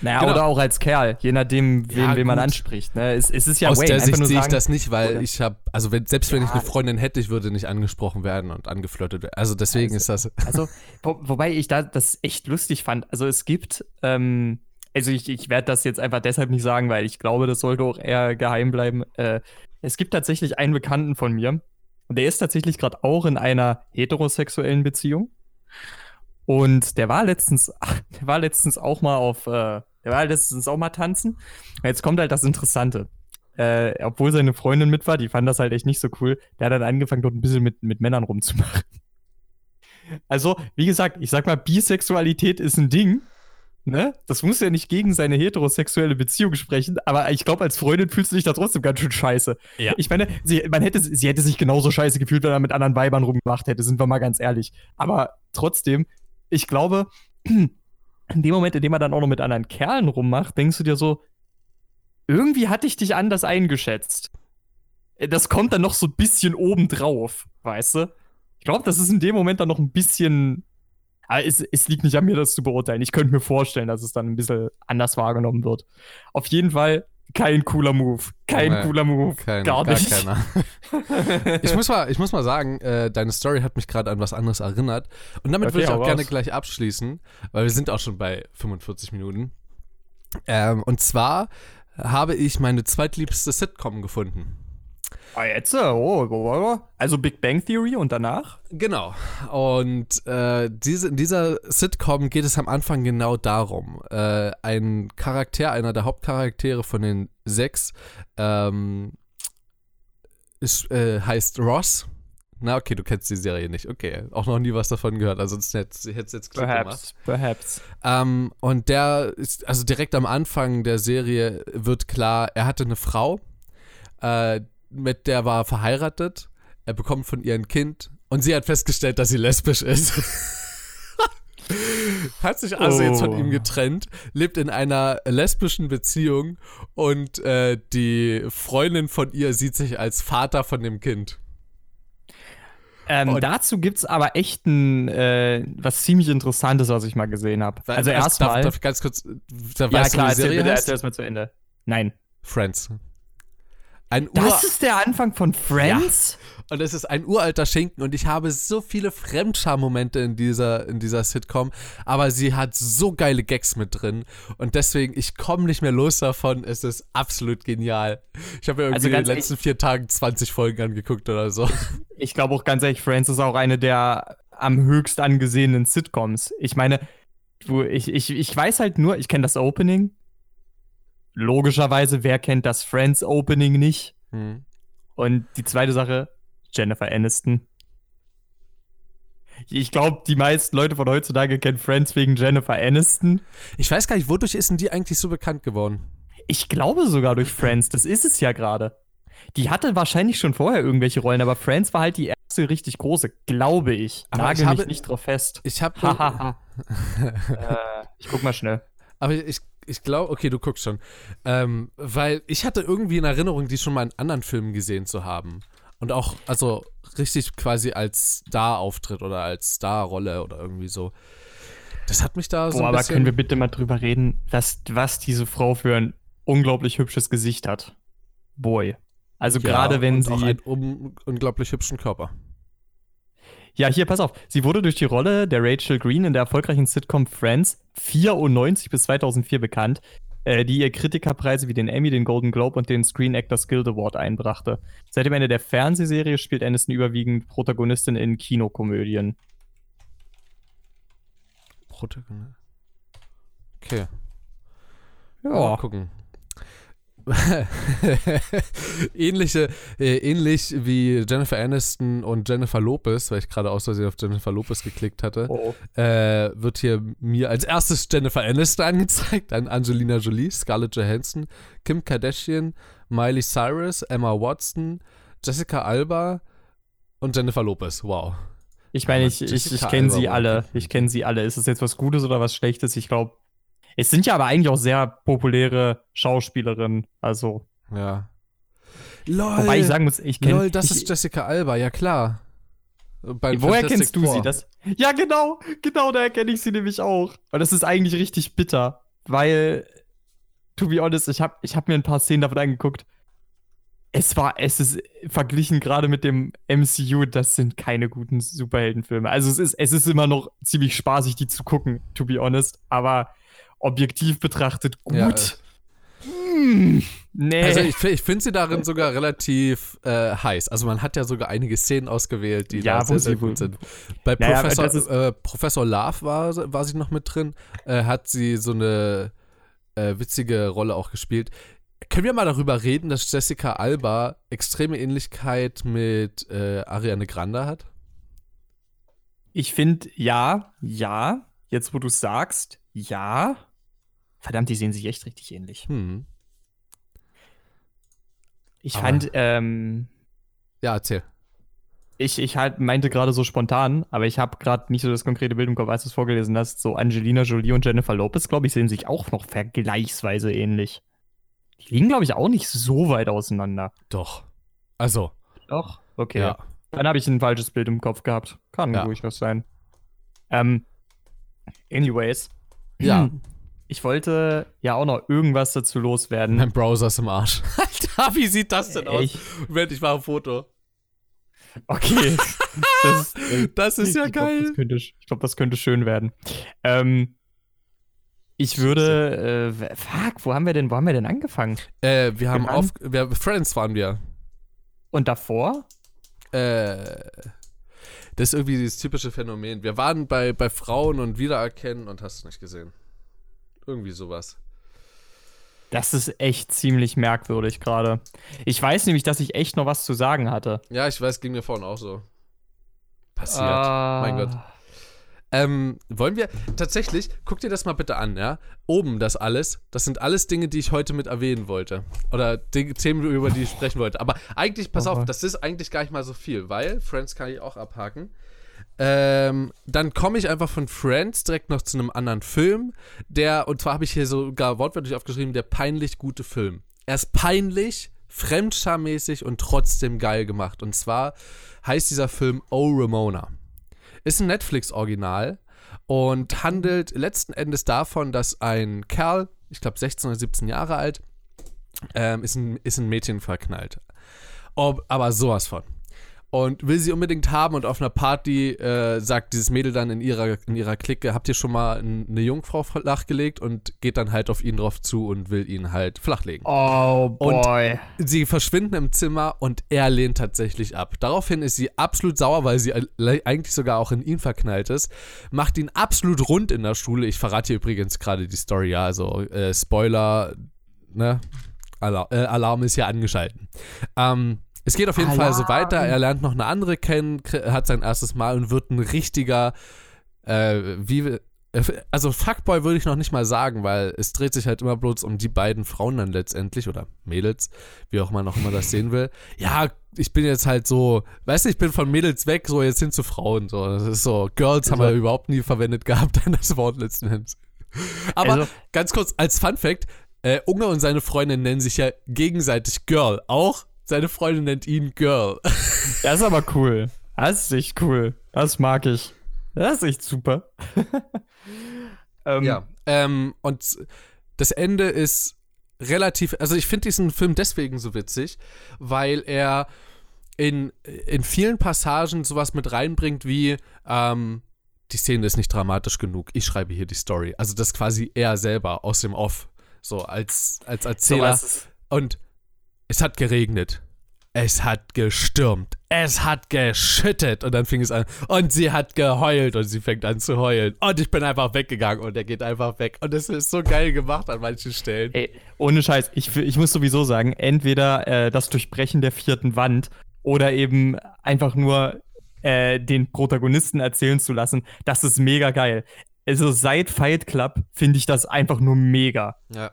Naja, Genau. oder auch als Kerl, je nachdem, wen, Ja, wen man anspricht. Ne? Es, es ist ja Aus Wayne, der Sicht sehe ich das nicht, weil oder- ich habe, also wenn, selbst wenn ich Ja. eine Freundin hätte, ich würde nicht angesprochen werden und angeflirtet werden. Also deswegen ist das. Also, wo, wobei ich da das echt lustig fand. Also es gibt, ähm, also ich, ich werde das jetzt einfach deshalb nicht sagen, weil ich glaube, das sollte auch eher geheim bleiben. Äh, es gibt tatsächlich einen Bekannten von mir und der ist tatsächlich gerade auch in einer heterosexuellen Beziehung. Und der war letztens, [LAUGHS] der war letztens auch mal auf, äh, der war letztens auch mal tanzen. Und jetzt kommt halt das Interessante. Äh, obwohl seine Freundin mit war, die fand das halt echt nicht so cool. Der hat dann angefangen, dort ein bisschen mit, mit Männern rumzumachen. Also, wie gesagt, ich sag mal, Bisexualität ist ein Ding. Ne? Das muss ja nicht gegen seine heterosexuelle Beziehung sprechen, aber ich glaube, als Freundin fühlst du dich da trotzdem ganz schön scheiße. Ja. Ich meine, sie, man hätte, sie hätte sich genauso scheiße gefühlt, wenn er mit anderen Weibern rumgemacht hätte, sind wir mal ganz ehrlich. Aber trotzdem, ich glaube, [CLEARS THROAT] in dem Moment, in dem er dann auch noch mit anderen Kerlen rummacht, denkst du dir so, irgendwie hatte ich dich anders eingeschätzt. Das kommt dann noch so ein bisschen obendrauf, weißt du? Ich glaube, das ist in dem Moment dann noch ein bisschen. Aber es, es liegt nicht an mir, das zu beurteilen. Ich könnte mir vorstellen, dass es dann ein bisschen anders wahrgenommen wird. Auf jeden Fall kein cooler Move. Kein Nee, cooler Move. Kein, gar nicht. keiner. [LAUGHS] ich, muss mal, ich muss mal sagen, äh, deine Story hat mich gerade an was anderes erinnert. Und damit Okay, würde ich auch gerne raus. gleich abschließen, weil wir sind auch schon bei 45 Minuten. Ähm, und zwar habe ich meine zweitliebste Sitcom gefunden. Ah, jetzt? äh, Oh, oh, oh. Also Big Bang Theory und danach? Genau. Und äh, diese, in dieser Sitcom geht es am Anfang genau darum. Äh, ein Charakter, einer der Hauptcharaktere von den sechs, ähm, ist, äh, heißt Ross. Na, okay, du kennst die Serie nicht. Okay, auch noch nie was davon gehört. Also sonst hättest du jetzt Klick gemacht. perhaps. Ähm, und der ist, also direkt am Anfang der Serie wird klar, er hatte eine Frau, äh, mit der war er verheiratet. Er bekommt von ihr ein Kind und sie hat festgestellt, dass sie lesbisch ist. [LAUGHS] hat sich also jetzt von Oh. ihm getrennt, lebt in einer lesbischen Beziehung und äh, die Freundin von ihr sieht sich als Vater von dem Kind. Ähm, dazu gibt's aber echt ein, äh, was ziemlich Interessantes, was ich mal gesehen habe. Also darf, erstmal. darf ich ganz kurz, da Ja, klar, erzähl, Serie bitte erzähl das mal zu Ende. Nein. Friends. Ein Ur Das ist der Anfang von Friends? Und es ist ein uralter Schinken und ich habe so viele Fremdscham-Momente in dieser, in dieser Sitcom, aber sie hat so geile Gags mit drin und deswegen, ich komme nicht mehr los davon, es ist absolut genial. Ich habe mir irgendwie Also in den letzten vier Tagen 20 Folgen angeguckt oder so. [LAUGHS] Ich glaube auch ganz ehrlich, Friends ist auch eine der am höchst angesehenen Sitcoms. Ich meine, du, ich, ich, ich weiß halt nur, ich kenne das Opening. Logischerweise, wer kennt das Friends Opening nicht? Hm. Und die zweite Sache, Jennifer Aniston. Ich glaube, die meisten Leute von heutzutage kennen Friends wegen Jennifer Aniston. Ich weiß gar nicht, wodurch ist denn die eigentlich so bekannt geworden? Ich glaube sogar durch Friends, das ist es ja gerade. Die hatte wahrscheinlich schon vorher irgendwelche Rollen, aber Friends war halt die erste richtig große, glaube ich. Aber Nagel ich mich habe- nicht drauf fest. Ich habe [LAUGHS] äh, ich guck mal schnell. Aber ich, ich glaube, okay, du guckst schon. Ähm, weil ich hatte irgendwie in Erinnerung, die schon mal in anderen Filmen gesehen zu haben. Und auch, also richtig quasi als Star-Auftritt oder als Star-Rolle oder irgendwie so. Das hat mich da so Boah, ein aber bisschen... können wir bitte mal drüber reden, was, was diese Frau für ein unglaublich hübsches Gesicht hat. Boy. Also Ja, gerade wenn und sie. auch einen un unglaublich hübschen Körper. Ja, hier, pass auf. Sie wurde durch die Rolle der Rachel Green in der erfolgreichen Sitcom Friends 94 bis 2004 bekannt, äh, die ihr Kritikerpreise wie den Emmy, den Golden Globe und den Screen Actors Guild Award einbrachte. Seit dem Ende der Fernsehserie spielt Aniston überwiegend Protagonistin in Kinokomödien. Protagonist. Okay. Ja. Mal gucken. [LAUGHS] Ähnliche, äh, ähnlich wie Jennifer Aniston und Jennifer Lopez, weil ich gerade aus Versehen auf Jennifer Lopez geklickt hatte, Oh. äh, wird hier mir als erstes Jennifer Aniston [LAUGHS] angezeigt, dann Angelina Jolie, Scarlett Johansson, Kim Kardashian, Miley Cyrus, Emma Watson, Jessica Alba und Jennifer Lopez. Wow. Ich meine, ich, ich, ich kenne sie alle. Ich kenne sie alle. Ist es jetzt was Gutes oder was Schlechtes? Ich glaube. Es sind ja aber eigentlich auch sehr populäre Schauspielerinnen. Also. Ja. LOL. Wobei ich sagen muss, ich kenne. LOL, das ich, ist Jessica Alba, ja klar. Bei Woher Fantastic kennst du Four. sie? Das? Ja, genau, genau, da erkenne ich sie nämlich auch. Und das ist eigentlich richtig bitter, weil, to be honest, ich habe ich hab mir ein paar Szenen davon angeguckt. Es war, es ist verglichen gerade mit dem MCU, das sind keine guten Superheldenfilme. Also es ist, es ist immer noch ziemlich spaßig, die zu gucken, to be honest. Aber objektiv betrachtet gut. Ja, Hm, nee. Also ich, ich finde sie darin sogar relativ äh, heiß. Also man hat ja sogar einige Szenen ausgewählt, die Ja, da sehr, sehr gut sind. Bei Naja, Professor, äh, Professor Love war, war sie noch mit drin. Äh, hat sie so eine äh, witzige Rolle auch gespielt. Können wir mal darüber reden, dass Jessica Alba extreme Ähnlichkeit mit äh, Ariane Grande hat? Ich finde, ja, ja. Jetzt, wo du es sagst, ja. Verdammt, die sehen sich echt richtig ähnlich. Hm. Ich Aber- fand, ähm, Ja, erzähl. ich, ich halt meinte gerade so spontan, aber ich habe gerade nicht so das konkrete Bild im Kopf, als du es vorgelesen hast. So Angelina Jolie und Jennifer Lopez, glaube ich, sehen sich auch noch vergleichsweise ähnlich. Die liegen, glaube ich, auch nicht so weit auseinander. Doch. Also, Doch? Okay. ja. Dann habe ich ein falsches Bild im Kopf gehabt. Kann Ja. durchaus sein. Ähm, anyways. Ja. [CLEARS THROAT] Ich wollte ja auch noch irgendwas dazu loswerden. Mein Browser ist im Arsch. [LAUGHS] Alter, wie sieht das denn aus? Ich, Moment, ich mache ein Foto. okay. [LAUGHS] das, äh, Das ist ja ich glaub, geil. das könnte, ich glaube, das könnte schön werden. Ähm, ich würde, äh, fuck, wo haben wir denn, wo haben wir denn angefangen? Äh, wir haben auf, wir, Friends waren wir. Und davor? Äh, das ist irgendwie dieses typische Phänomen. Wir waren bei, bei Frauen und Wiedererkennen und hast du nicht gesehen. Irgendwie sowas. Das ist echt ziemlich merkwürdig gerade. Ich weiß nämlich, dass ich echt noch was zu sagen hatte. Ja, ich weiß, ging mir vorhin auch so. Passiert. Uh. Mein Gott. Ähm, wollen wir tatsächlich, guck dir das mal bitte an, ja? Oben das alles, das sind alles Dinge, die ich heute mit erwähnen wollte. Oder die, Themen, über die ich sprechen wollte. Aber eigentlich, pass okay. auf, das ist eigentlich gar nicht mal so viel, weil Friends kann ich auch abhaken. Ähm, dann komme ich einfach von Friends direkt noch zu einem anderen Film, der, und zwar habe ich hier sogar wortwörtlich aufgeschrieben, der peinlich gute Film. Er ist peinlich, fremdscharmäßig und trotzdem geil gemacht. Und zwar heißt dieser Film Oh Ramona. Ist ein Netflix-Original und handelt letzten Endes davon, dass ein Kerl, ich glaube 16 oder 17 Jahre alt, ähm, ist, ein, ist ein Mädchen verknallt. Ob, aber sowas von und will sie unbedingt haben und auf einer Party äh, sagt dieses Mädel dann in ihrer, in ihrer Clique, habt ihr schon mal eine Jungfrau flachgelegt und geht dann halt auf ihn drauf zu und will ihn halt flachlegen. Oh boy. Und sie verschwinden im Zimmer und er lehnt tatsächlich ab. Daraufhin ist sie absolut sauer, weil sie eigentlich sogar auch in ihn verknallt ist, macht ihn absolut rund in der Schule. Ich verrate hier übrigens gerade die Story, ja, also äh, Spoiler, ne? Alarm, äh, Alarm ist ja angeschalten. Ähm, es geht auf jeden Alarm. Fall so weiter. Er lernt noch eine andere kennen, hat sein erstes Mal und wird ein richtiger, äh, wie, also Fuckboy würde ich noch nicht mal sagen, weil es dreht sich halt immer bloß um die beiden Frauen dann letztendlich oder Mädels, wie auch man noch immer das sehen will. Ja, ich bin jetzt halt so, weißt du, ich bin von Mädels weg, so jetzt hin zu Frauen. So, das ist so, Girls also, haben wir überhaupt nie verwendet gehabt, [LAUGHS] dann das Wort letzten Endes. Aber also, ganz kurz als Fun Fact, äh, Unge und seine Freundin nennen sich ja gegenseitig Girl. Auch seine Freundin nennt ihn Girl. [LAUGHS] Das ist aber cool. Das ist echt cool. Das mag ich. Das ist echt super. [LAUGHS] ähm, ja. Ähm, und das Ende ist relativ. Also, ich finde diesen Film deswegen so witzig, weil er in, in vielen Passagen sowas mit reinbringt wie. Ähm, die Szene ist nicht dramatisch genug. Ich schreibe hier die Story. Also, das quasi er selber aus dem Off. So als, als Erzähler. So und es hat geregnet. Es hat gestürmt. Es hat geschüttet. Und dann fing es an. Und sie hat geheult. Und sie fängt an zu heulen. Und ich bin einfach weggegangen. Und er geht einfach weg. Und es ist so geil gemacht an manchen Stellen. Ey, ohne Scheiß. Ich, ich muss sowieso sagen, entweder äh, das Durchbrechen der vierten Wand oder eben einfach nur äh, den Protagonisten erzählen zu lassen. Das ist mega geil. Also seit Fight Club finde ich das einfach nur mega. Ja.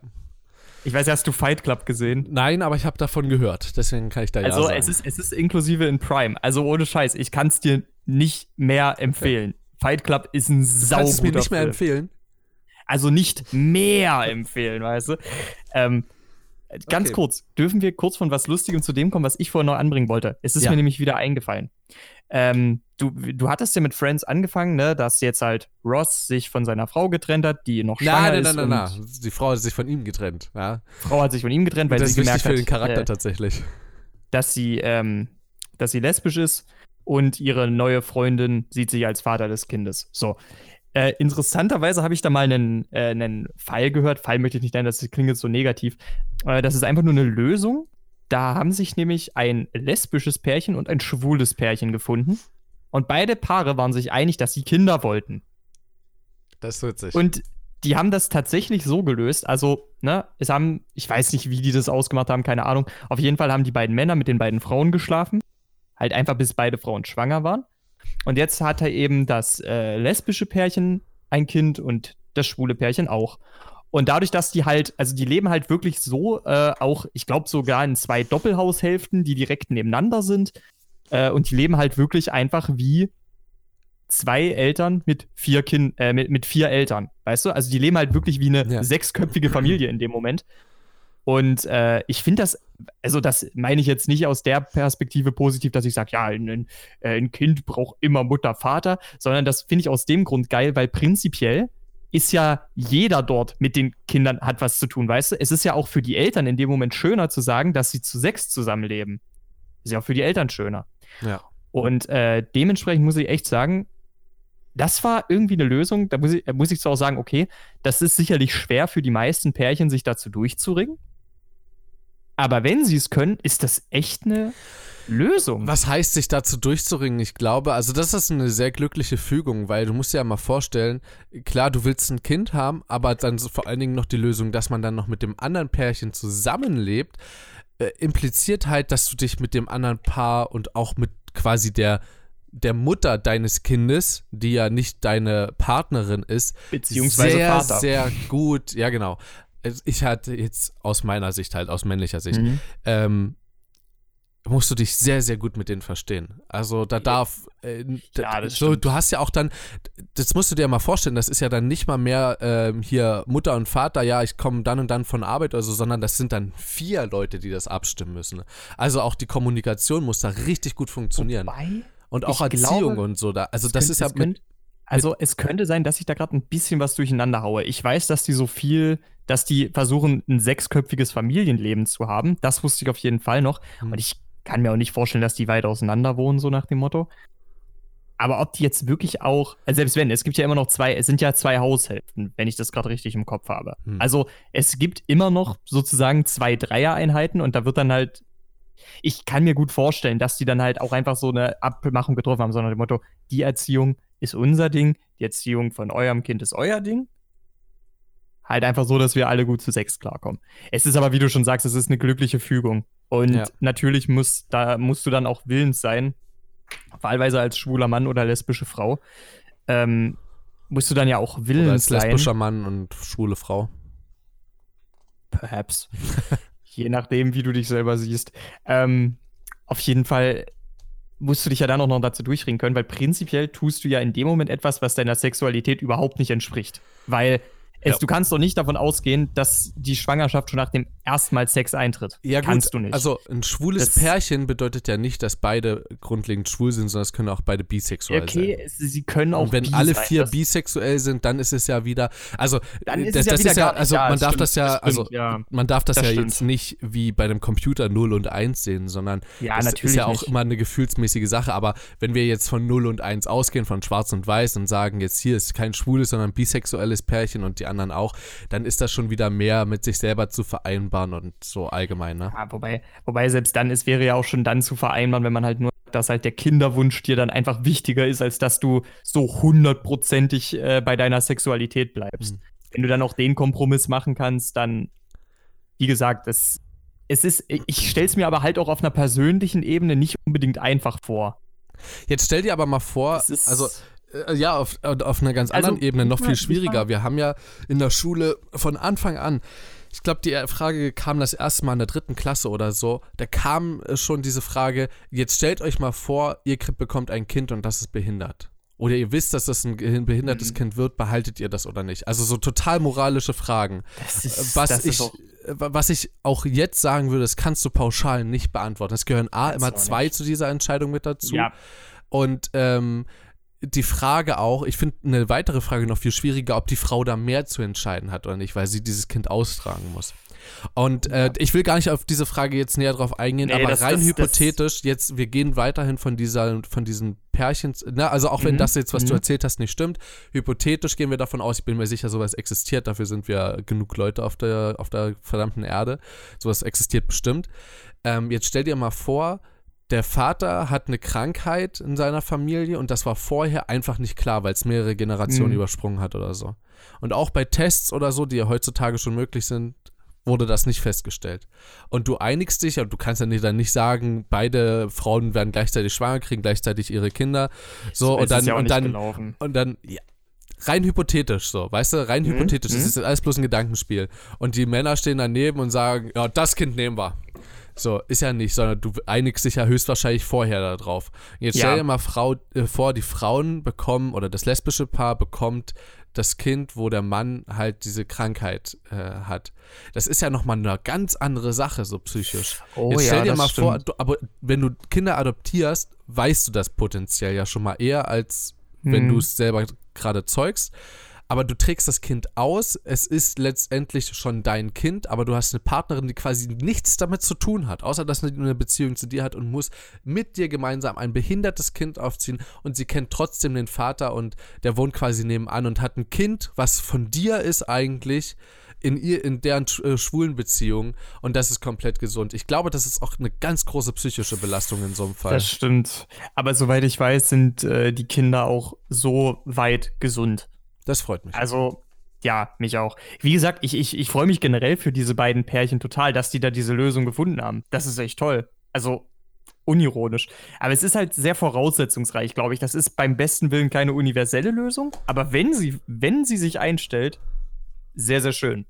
Ich weiß, hast du Fight Club gesehen? Nein, aber ich habe davon gehört. Deswegen kann ich da also, ja sagen. Also es ist, es ist inklusive in Prime. Also ohne Scheiß, ich kann es dir nicht mehr empfehlen. Okay. Fight Club ist ein sauguter Du kannst es mir nicht mehr Film. empfehlen? Also nicht mehr empfehlen, weißt du? Ähm, ganz okay. kurz, dürfen wir kurz von was Lustigem zu dem kommen, was ich vorher noch anbringen wollte? Es ist ja. mir nämlich wieder eingefallen. Ähm, du, du hattest ja mit Friends angefangen, ne, dass jetzt halt Ross sich von seiner Frau getrennt hat, die noch schwanger nein, ist. Nein, nein, nein, nein. Die Frau hat sich von ihm getrennt. Ja. Frau hat sich von ihm getrennt, weil das sie gemerkt hat, für den Charakter äh, tatsächlich. dass sie, ähm, dass sie lesbisch ist und ihre neue Freundin sieht sich als Vater des Kindes. So. Äh, interessanterweise habe ich da mal einen, äh, einen Fall gehört. Fall möchte ich nicht nennen, das klingt jetzt so negativ. Äh, das ist einfach nur eine Lösung, da haben sich nämlich ein lesbisches Pärchen und ein schwules Pärchen gefunden. Und beide Paare waren sich einig, dass sie Kinder wollten. Das ist witzig. Und die haben das tatsächlich so gelöst. Also, ne, es haben, ich weiß nicht, wie die das ausgemacht haben, keine Ahnung. Auf jeden Fall haben die beiden Männer mit den beiden Frauen geschlafen. Halt einfach, bis beide Frauen schwanger waren. Und jetzt hat er eben das äh, lesbische Pärchen ein Kind und das schwule Pärchen auch. Und dadurch, dass die halt, also die leben halt wirklich so, äh, auch, ich glaube sogar in zwei Doppelhaushälften, die direkt nebeneinander sind. Äh, und die leben halt wirklich einfach wie zwei Eltern mit vier Kind, äh, mit, mit vier Eltern, weißt du? Also die leben halt wirklich wie eine ja. sechsköpfige Familie in dem Moment. Und äh, ich finde das, also das meine ich jetzt nicht aus der Perspektive positiv, dass ich sage, ja, ein, ein Kind braucht immer Mutter, Vater, sondern das finde ich aus dem Grund geil, weil prinzipiell ist ja jeder dort mit den Kindern hat was zu tun, weißt du? Es ist ja auch für die Eltern in dem Moment schöner zu sagen, dass sie zu sechs zusammenleben. Ist ja auch für die Eltern schöner. Ja. Und äh, dementsprechend muss ich echt sagen, das war irgendwie eine Lösung. Da muss ich, muss ich zwar auch sagen, okay, das ist sicherlich schwer für die meisten Pärchen, sich dazu durchzuringen. Aber wenn sie es können, ist das echt eine Lösung. Was heißt, sich dazu durchzuringen? Ich glaube, also das ist eine sehr glückliche Fügung, weil du musst dir ja mal vorstellen, klar, du willst ein Kind haben, aber dann vor allen Dingen noch die Lösung, dass man dann noch mit dem anderen Pärchen zusammenlebt, äh, impliziert halt, dass du dich mit dem anderen Paar und auch mit quasi der der Mutter deines Kindes, die ja nicht deine Partnerin ist, Beziehungsweise sehr, Vater. sehr gut, ja genau. Also Ich hatte jetzt aus meiner Sicht halt, aus männlicher Sicht, Mhm. ähm, musst du dich sehr, sehr gut mit denen verstehen. Also da darf, äh, Ja, das so, du hast ja auch dann, das musst du dir mal vorstellen, das ist ja dann nicht mal mehr ähm, hier Mutter und Vater, ja, ich komme dann und dann von Arbeit oder so, sondern das sind dann vier Leute, die das abstimmen müssen. Also auch die Kommunikation muss da richtig gut funktionieren. Wobei, und auch Erziehung glaube, und so da. Also das könnte- ist ja mit, Also es könnte sein, dass ich da gerade ein bisschen was durcheinander haue. Ich weiß, dass die so viel, dass die versuchen, ein sechsköpfiges Familienleben zu haben. Das wusste ich auf jeden Fall noch. Hm. Und ich kann mir auch nicht vorstellen, dass die weit auseinander wohnen, so nach dem Motto. Aber ob die jetzt wirklich auch, also selbst wenn, es gibt ja immer noch zwei, es sind ja zwei Haushälften, wenn ich das gerade richtig im Kopf habe. Hm. Also es gibt immer noch sozusagen zwei Dreier-Einheiten und da wird dann halt, ich kann mir gut vorstellen, dass die dann halt auch einfach so eine Abmachung getroffen haben, sondern dem Motto, die Erziehung ist unser Ding, die Erziehung von eurem Kind ist euer Ding. Halt einfach so, dass wir alle gut zu sechs klarkommen. Es ist aber, wie du schon sagst, es ist eine glückliche Fügung. Und Ja. natürlich muss, da musst du dann auch willens sein, wahlweise als schwuler Mann oder lesbische Frau, ähm, musst du dann ja auch willens oder als sein. lesbischer Mann und schwule Frau. Perhaps. [LAUGHS] Je nachdem, wie du dich selber siehst. Ähm, auf jeden Fall musst du dich ja dann auch noch dazu durchringen können, weil prinzipiell tust du ja in dem Moment etwas, was deiner Sexualität überhaupt nicht entspricht. Weil es, Ja. du kannst doch nicht davon ausgehen, dass die Schwangerschaft schon nach dem ersten Mal Sex eintritt. Ja, gut, kannst du nicht. Also ein schwules Das- Pärchen bedeutet ja nicht, dass beide grundlegend schwul sind, sondern es können auch beide bisexuell okay, sein. es, sie können auch. Und wenn alle sein, vier das- bisexuell sind, dann ist es ja wieder, also Dann ist das, es ja das wieder ist ja, also ja, man darf stimmt, das ja, also stimmt, ja. man darf das, Das ja stimmt. jetzt nicht wie bei einem Computer 0 und 1 sehen, sondern Ja, das ist ja auch nicht. immer eine gefühlsmäßige Sache. Aber wenn wir jetzt von 0 und 1 ausgehen, von Schwarz und Weiß und sagen, jetzt hier ist kein schwules, sondern bisexuelles Pärchen und die anderen auch, dann ist das schon wieder mehr mit sich selber zu vereinbaren und so allgemein, ne? Ja, wobei, wobei selbst dann, es wäre ja auch schon dann zu vereinbaren, wenn man halt nur, dass halt der Kinderwunsch dir dann einfach wichtiger ist, als dass du so hundertprozentig äh, bei deiner Sexualität bleibst. Mhm. Wenn du dann auch den Kompromiss machen kannst, dann, wie gesagt, es, es ist, ich stell's mir aber halt auch auf einer persönlichen Ebene nicht unbedingt einfach vor. Jetzt stell dir aber mal vor, Es ist, also Ja, auf, auf einer ganz Also, anderen Ebene noch viel schwieriger. Wir haben ja in der Schule von Anfang an, ich glaube, die Frage kam das erste Mal in der dritten Klasse oder so, da kam äh, schon diese Frage, jetzt stellt euch mal vor, ihr bekommt ein Kind und das ist behindert. Oder ihr wisst, dass das ein behindertes Mhm. Kind wird, behaltet ihr das oder nicht? Also so total moralische Fragen. das Äh, ist, Was, das ich, ist auch, äh, was ich auch jetzt sagen würde, das kannst du pauschal nicht beantworten. Es gehören A, immer zwei zu dieser Entscheidung mit dazu. ja, Und ähm, die Frage auch, ich finde eine weitere Frage noch viel schwieriger, ob die Frau da mehr zu entscheiden hat oder nicht, weil sie dieses Kind austragen muss. Und äh, ich will gar nicht auf diese Frage jetzt näher drauf eingehen, Nee, aber das- rein das- hypothetisch, jetzt, wir gehen weiterhin von dieser, von diesen Pärchens, na, also auch wenn Mhm, das jetzt, was du mhm. erzählt hast, nicht stimmt, hypothetisch gehen wir davon aus, ich bin mir sicher, sowas existiert, dafür sind wir genug Leute auf der, auf der verdammten Erde. Sowas existiert bestimmt. Ähm, jetzt stell dir mal vor, der Vater hat eine Krankheit in seiner Familie und das war vorher einfach nicht klar, weil es mehrere Generationen Mhm. übersprungen hat oder so. Und auch bei Tests oder so, die ja heutzutage schon möglich sind, wurde das nicht festgestellt. Und du einigst dich, aber du kannst ja nicht, dann nicht sagen, beide Frauen werden gleichzeitig schwanger, kriegen gleichzeitig ihre Kinder. So, und dann, ja und dann, gelaufen. und dann, ja, rein hypothetisch so, weißt du, rein Mhm, hypothetisch, das mhm. ist jetzt alles bloß ein Gedankenspiel. Und die Männer stehen daneben und sagen, ja, das Kind nehmen wir. So, ist ja nicht, sondern du einigst dich ja höchstwahrscheinlich vorher darauf. Jetzt stell dir mal Frau, äh, vor, die Frauen bekommen, oder das lesbische Paar bekommt das Kind, wo der Mann halt diese Krankheit äh, hat. Das ist ja nochmal eine ganz andere Sache, so psychisch. Oh Jetzt stell ja, dir mal vor, stimmt. du, aber wenn du Kinder adoptierst, weißt du das potenziell ja schon mal eher, als wenn Hm. du es selber gerade zeugst. Aber du trägst das Kind aus, es ist letztendlich schon dein Kind, aber du hast eine Partnerin, die quasi nichts damit zu tun hat, außer dass sie eine Beziehung zu dir hat und muss mit dir gemeinsam ein behindertes Kind aufziehen und sie kennt trotzdem den Vater und der wohnt quasi nebenan und hat ein Kind, was von dir ist eigentlich, in, ihr, in deren äh, schwulen Beziehung und das ist komplett gesund. Ich glaube, das ist auch eine ganz große psychische Belastung in so einem Fall. Das stimmt. Aber soweit ich weiß, sind äh, die Kinder auch so weit gesund. Das freut mich. Also, ja, mich auch. Wie gesagt, ich, ich, ich freue mich generell für diese beiden Pärchen total, dass die da diese Lösung gefunden haben. Das ist echt toll. Also, unironisch. Aber es ist halt sehr voraussetzungsreich, glaube ich. Das ist beim besten Willen keine universelle Lösung. Aber wenn sie, wenn sie sich einstellt, sehr, sehr schön.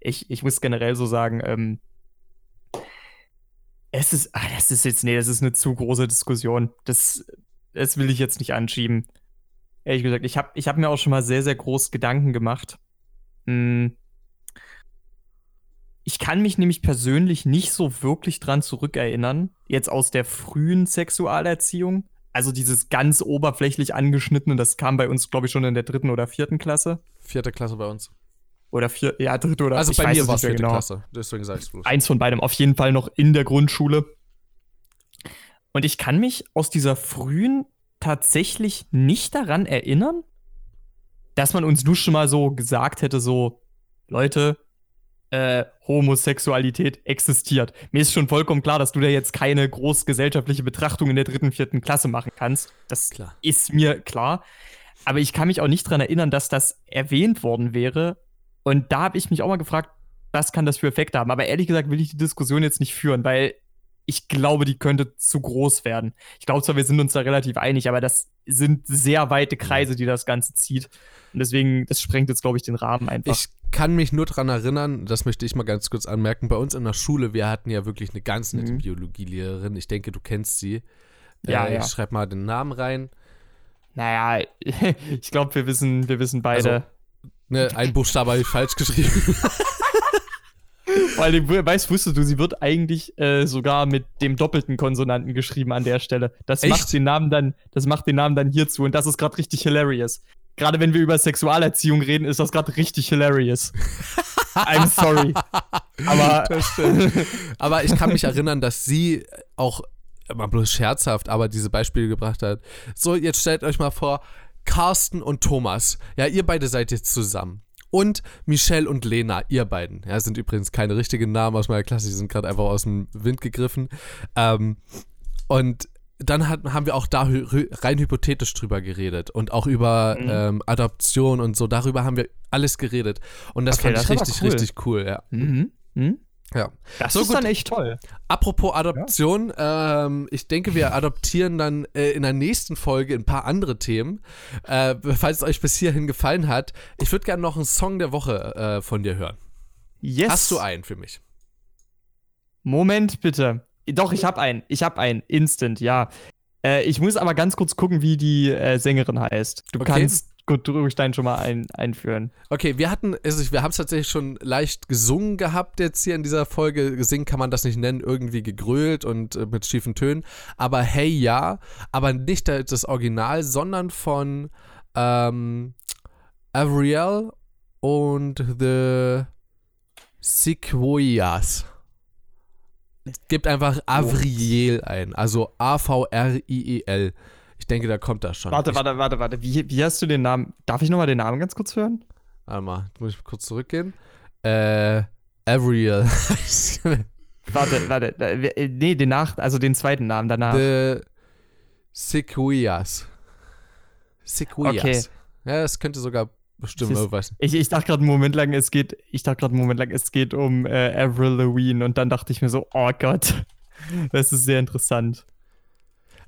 Ich, ich muss generell so sagen, ähm, es ist, ah, das ist jetzt, nee, das ist eine zu große Diskussion. Das, das will ich jetzt nicht anschieben. Ehrlich gesagt, ich habe ich hab mir auch schon mal sehr, sehr groß Gedanken gemacht. Hm, ich kann mich nämlich persönlich nicht so wirklich dran zurückerinnern, jetzt aus der frühen Sexualerziehung. Also dieses ganz oberflächlich angeschnittene, das kam bei uns, glaube ich, schon in der dritten oder vierten Klasse. Vierte Klasse bei uns. Oder vier, ja, dritte oder Also bei mir war es vierte genau. Klasse. Deswegen sag ich's bloß. Eins von beidem, auf jeden Fall noch in der Grundschule. Und ich kann mich aus dieser frühen tatsächlich nicht daran erinnern, dass man uns nur schon mal so gesagt hätte, so, Leute, äh, Homosexualität existiert. Mir ist schon vollkommen klar, dass du da jetzt keine großgesellschaftliche Betrachtung in der dritten, vierten Klasse machen kannst. Das Klar. ist mir klar. Aber ich kann mich auch nicht daran erinnern, dass das erwähnt worden wäre. Und da habe ich mich auch mal gefragt, was kann das für Effekte haben? Aber ehrlich gesagt will ich die Diskussion jetzt nicht führen, weil ich glaube, die könnte zu groß werden. Ich glaube zwar, wir sind uns da relativ einig, aber das sind sehr weite Kreise, die das Ganze zieht. Und deswegen, das sprengt jetzt, glaube ich, den Rahmen einfach. Ich kann mich nur daran erinnern, das möchte ich mal ganz kurz anmerken, bei uns in der Schule, wir hatten ja wirklich eine ganz nette Mhm. Biologielehrerin. Ich denke, du kennst sie. Ja, äh, ja. Ich schreib mal den Namen rein. naja, [LAUGHS] ich glaube, wir wissen, wir wissen beide. Also- Ne, ein Buchstabe habe ich falsch geschrieben. [LAUGHS] Weil, weißt, wusstest du, sie wird eigentlich äh, sogar mit dem doppelten Konsonanten geschrieben an der Stelle. Das Echt? macht den Namen dann, das macht den Namen dann hierzu und das ist gerade richtig hilarious. Gerade wenn wir über Sexualerziehung reden, ist das gerade richtig hilarious. [LAUGHS] I'm sorry. Aber aber ich kann mich erinnern, dass sie auch immer bloß scherzhaft, aber diese Beispiele gebracht hat. So, jetzt stellt euch mal vor, Carsten und Thomas. Ja, ihr beide seid jetzt zusammen. Und Michelle und Lena, ihr beiden. Ja, sind übrigens keine richtigen Namen aus meiner Klasse, die sind gerade einfach aus dem Wind gegriffen. Ähm, und dann hat, haben wir auch da rein hypothetisch drüber geredet und auch über Mhm. ähm, Adoption und so. Darüber haben wir alles geredet. Und das Okay, fand das ich richtig, cool. richtig cool, ja. mhm. Mhm. Ja. das So ist gut. dann echt toll. Apropos Adoption, ähm, ich denke, wir adoptieren dann äh, in der nächsten Folge ein paar andere Themen. Äh, falls es euch bis hierhin gefallen hat, ich würde gerne noch einen Song der Woche äh, von dir hören. Yes. Hast du einen für mich? Moment, bitte. Doch, ich habe einen. Ich habe einen. Instant, ja. Äh, ich muss aber ganz kurz gucken, wie die äh, Sängerin heißt. Du Okay. kannst gut ruhig deinen schon mal ein, einführen. Okay, wir hatten, also wir haben es tatsächlich schon leicht gesungen gehabt jetzt hier in dieser Folge. Gesingen kann man das nicht nennen, irgendwie gegrölt und äh, mit schiefen Tönen. Aber hey ja, aber nicht da- das Original, sondern von ähm, Avriel und The Sequoias. Gibt einfach Avriel ein, also A-V-R-I-E-L. Ich denke, da kommt das schon. Warte, ich, warte, warte, warte. Wie, wie hast du den Namen? Darf ich nochmal den Namen ganz kurz hören? Warte mal, muss ich kurz zurückgehen. Äh, Avriel. [LAUGHS] Warte, warte. äh, Nee, den nach, also den zweiten Namen danach. The Sequoias. Sequoias. Okay. Ja, das könnte sogar bestimmt Das ist-. Ich, ich dachte gerade einen Moment lang, es geht, ich dachte gerade einen Moment lang, es geht um äh, Avril Lavigne und dann dachte ich mir so, oh Gott, [LAUGHS] das ist sehr interessant.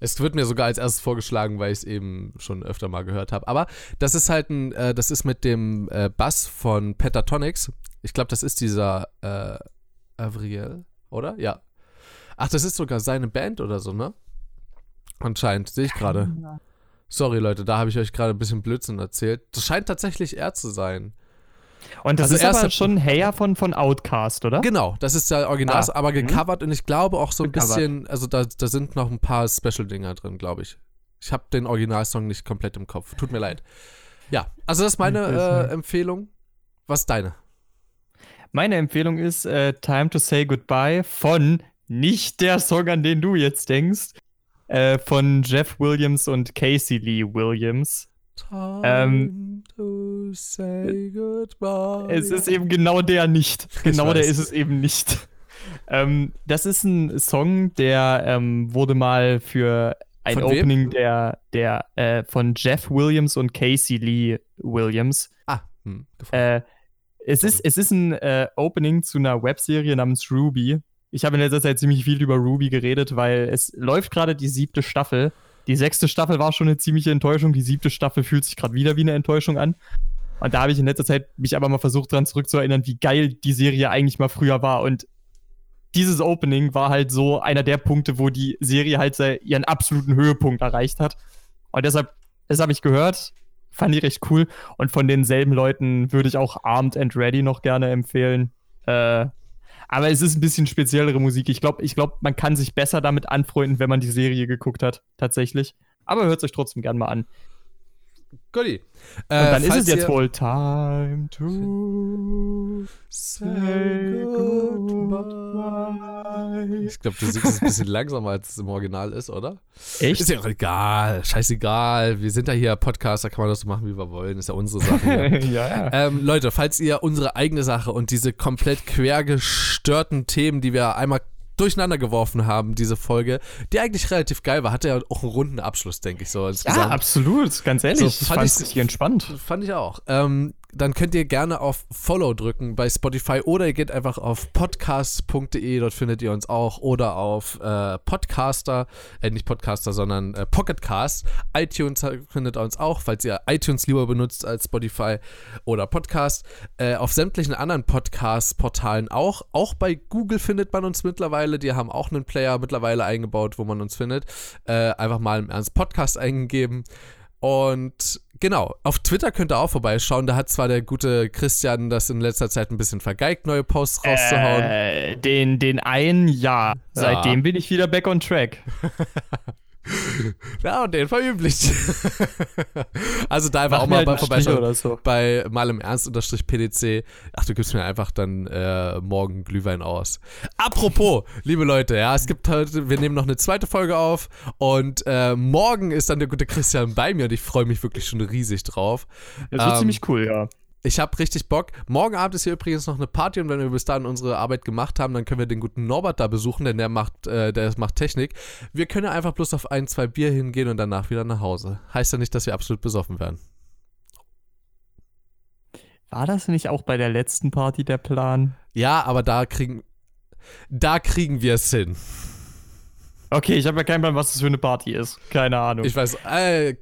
Es wird mir sogar als erstes vorgeschlagen, weil ich es eben schon öfter mal gehört habe. Aber das ist halt ein, äh, das ist mit dem äh, Bass von Pentatonix. Ich glaube, das ist dieser äh, Avriel, oder? Ja. Ach, das ist sogar seine Band oder so, ne? Anscheinend, sehe ich gerade. Sorry, Leute, da habe ich euch gerade ein bisschen Blödsinn erzählt. Das scheint tatsächlich er zu sein. Und das Also ist aber schon Hair von, von Outcast, oder? Genau, das ist der Original, Ah, aber mhm. gecovert und ich glaube auch so ein Gecovert. bisschen, also da, da sind noch ein paar Special-Dinger drin, glaube ich. Ich habe den Originalsong nicht komplett im Kopf. Tut mir leid. Ja, also das ist meine ist- äh, Empfehlung. Was ist deine? Meine Empfehlung ist äh, Time to Say Goodbye von nicht der Song, an den du jetzt denkst, äh, von Jeff Williams und Casey Lee Williams. Time Ähm, to say goodbye. Es ist eben genau der nicht. Genau der ist es eben nicht. Ähm, das ist ein Song, der ähm, wurde mal für ein Von wem? Opening der, der äh, von Jeff Williams und Casey Lee Williams. ah, hm. Äh, es, ist, es ist ein äh, Opening zu einer Webserie namens Ruby. Ich habe in letzter Zeit ziemlich viel über Ruby geredet, weil es läuft gerade die siebte Staffel. Die sechste Staffel war schon eine ziemliche Enttäuschung. Die siebte Staffel fühlt sich gerade wieder wie eine Enttäuschung an. Und da habe ich in letzter Zeit mich aber mal versucht, daran zurückzuerinnern, wie geil die Serie eigentlich mal früher war. Und dieses Opening war halt so einer der Punkte, wo die Serie halt ihren absoluten Höhepunkt erreicht hat. Und deshalb, das habe ich gehört, fand ich recht cool. Und von denselben Leuten würde ich auch Armed and Ready noch gerne empfehlen. Äh, aber es ist ein bisschen speziellere Musik. Ich glaube, ich glaub, man kann sich besser damit anfreunden, wenn man die Serie geguckt hat, tatsächlich. Aber hört euch trotzdem gern mal an. Goodie. Und dann ist es jetzt wohl Time to Say goodbye. Ich glaube, du singst es ein bisschen langsamer, als es im Original ist, oder? Echt? Ist ja auch egal. Scheißegal. Wir sind ja hier Podcast, da kann man das so machen, wie wir wollen. Ist ja unsere Sache. [LAUGHS] ja. ähm, Leute, falls ihr unsere eigene Sache und diese komplett quergestörten Themen, die wir einmal durcheinander geworfen haben, diese Folge, die eigentlich relativ geil war, hatte ja auch einen runden Abschluss, denke ich so. Ja, absolut. Ganz ehrlich, So, ich fand fand ich- richtig entspannt. Fand ich auch. Ähm, dann könnt ihr gerne auf Follow drücken bei Spotify oder ihr geht einfach auf podcast.de, dort findet ihr uns auch, oder auf äh, Podcaster, äh, nicht Podcaster, sondern äh, Pocketcast. iTunes findet ihr uns auch, falls ihr iTunes lieber benutzt als Spotify oder Podcast. Äh, auf sämtlichen anderen Podcast-Portalen auch. Auch bei Google findet man uns mittlerweile. Die haben auch einen Player mittlerweile eingebaut, wo man uns findet. Äh, einfach mal im Ernst Podcast eingeben. Und genau, auf Twitter könnt ihr auch vorbeischauen. Da hat zwar der gute Christian das in letzter Zeit ein bisschen vergeigt, neue Posts rauszuhauen. Äh, den, den einen, ja. Seitdem bin ich wieder back on track. [LAUGHS] [LAUGHS] Ja, und den verüblich. [LAUGHS] also da einfach Mach auch mal halt bei vorbeischauen. oder so. Bei mal im Ernst unterstrich PDC. Ach, du gibst mir einfach dann äh, morgen Glühwein aus. Apropos, [LAUGHS] liebe Leute, ja, es gibt heute, wir nehmen noch eine zweite Folge auf und äh, morgen ist dann der gute Christian bei mir und ich freue mich wirklich schon riesig drauf. Das wird Ähm, ziemlich cool, ja. Ich habe richtig Bock. Morgen Abend ist hier übrigens noch eine Party und wenn wir bis dahin unsere Arbeit gemacht haben, dann können wir den guten Norbert da besuchen, denn der macht, äh, der macht Technik. Wir können einfach bloß auf ein, zwei Bier hingehen und danach wieder nach Hause. Heißt ja nicht, dass wir absolut besoffen werden. War das nicht auch bei der letzten Party der Plan? Ja, aber da kriegen, da kriegen wir es hin. Okay, ich habe ja keinen Plan, was das für eine Party ist. Keine Ahnung. Ich weiß, äh,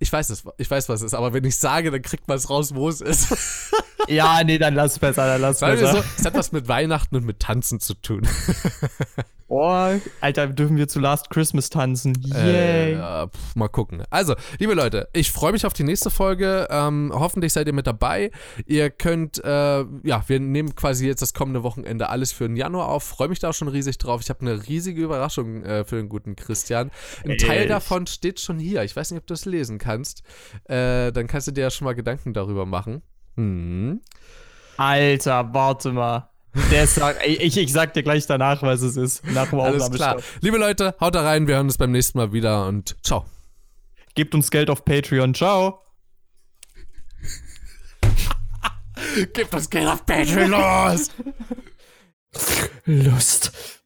ich weiß es, ich weiß, was es ist, aber wenn ich sage, dann kriegt man es raus, wo es ist. [LAUGHS] ja, nee, dann lass besser, dann lass wir besser. so, es hat was mit Weihnachten und mit Tanzen zu tun. [LAUGHS] Oh, Alter, dürfen wir zu Last Christmas tanzen. Äh, Yay. ja, pf, mal gucken. Also, liebe Leute, ich freue mich auf die nächste Folge. Ähm, hoffentlich seid ihr mit dabei. Ihr könnt, äh, ja, wir nehmen quasi jetzt das kommende Wochenende alles für den Januar auf. Freue mich da schon riesig drauf. Ich habe eine riesige Überraschung äh, für den guten Christian. Ein Teil Echt? davon steht schon hier. Ich weiß nicht, ob du es lesen kannst. Äh, dann kannst du dir ja schon mal Gedanken darüber machen. Hm. Alter, warte mal. Der ey, ich, ich sag dir gleich danach, was es ist. Nach dem Alles klar. Liebe Leute, haut da rein. Wir hören uns beim nächsten Mal wieder und ciao. Gebt uns Geld auf Patreon. Ciao. [LAUGHS] Gebt uns Geld auf Patreon los! Lust.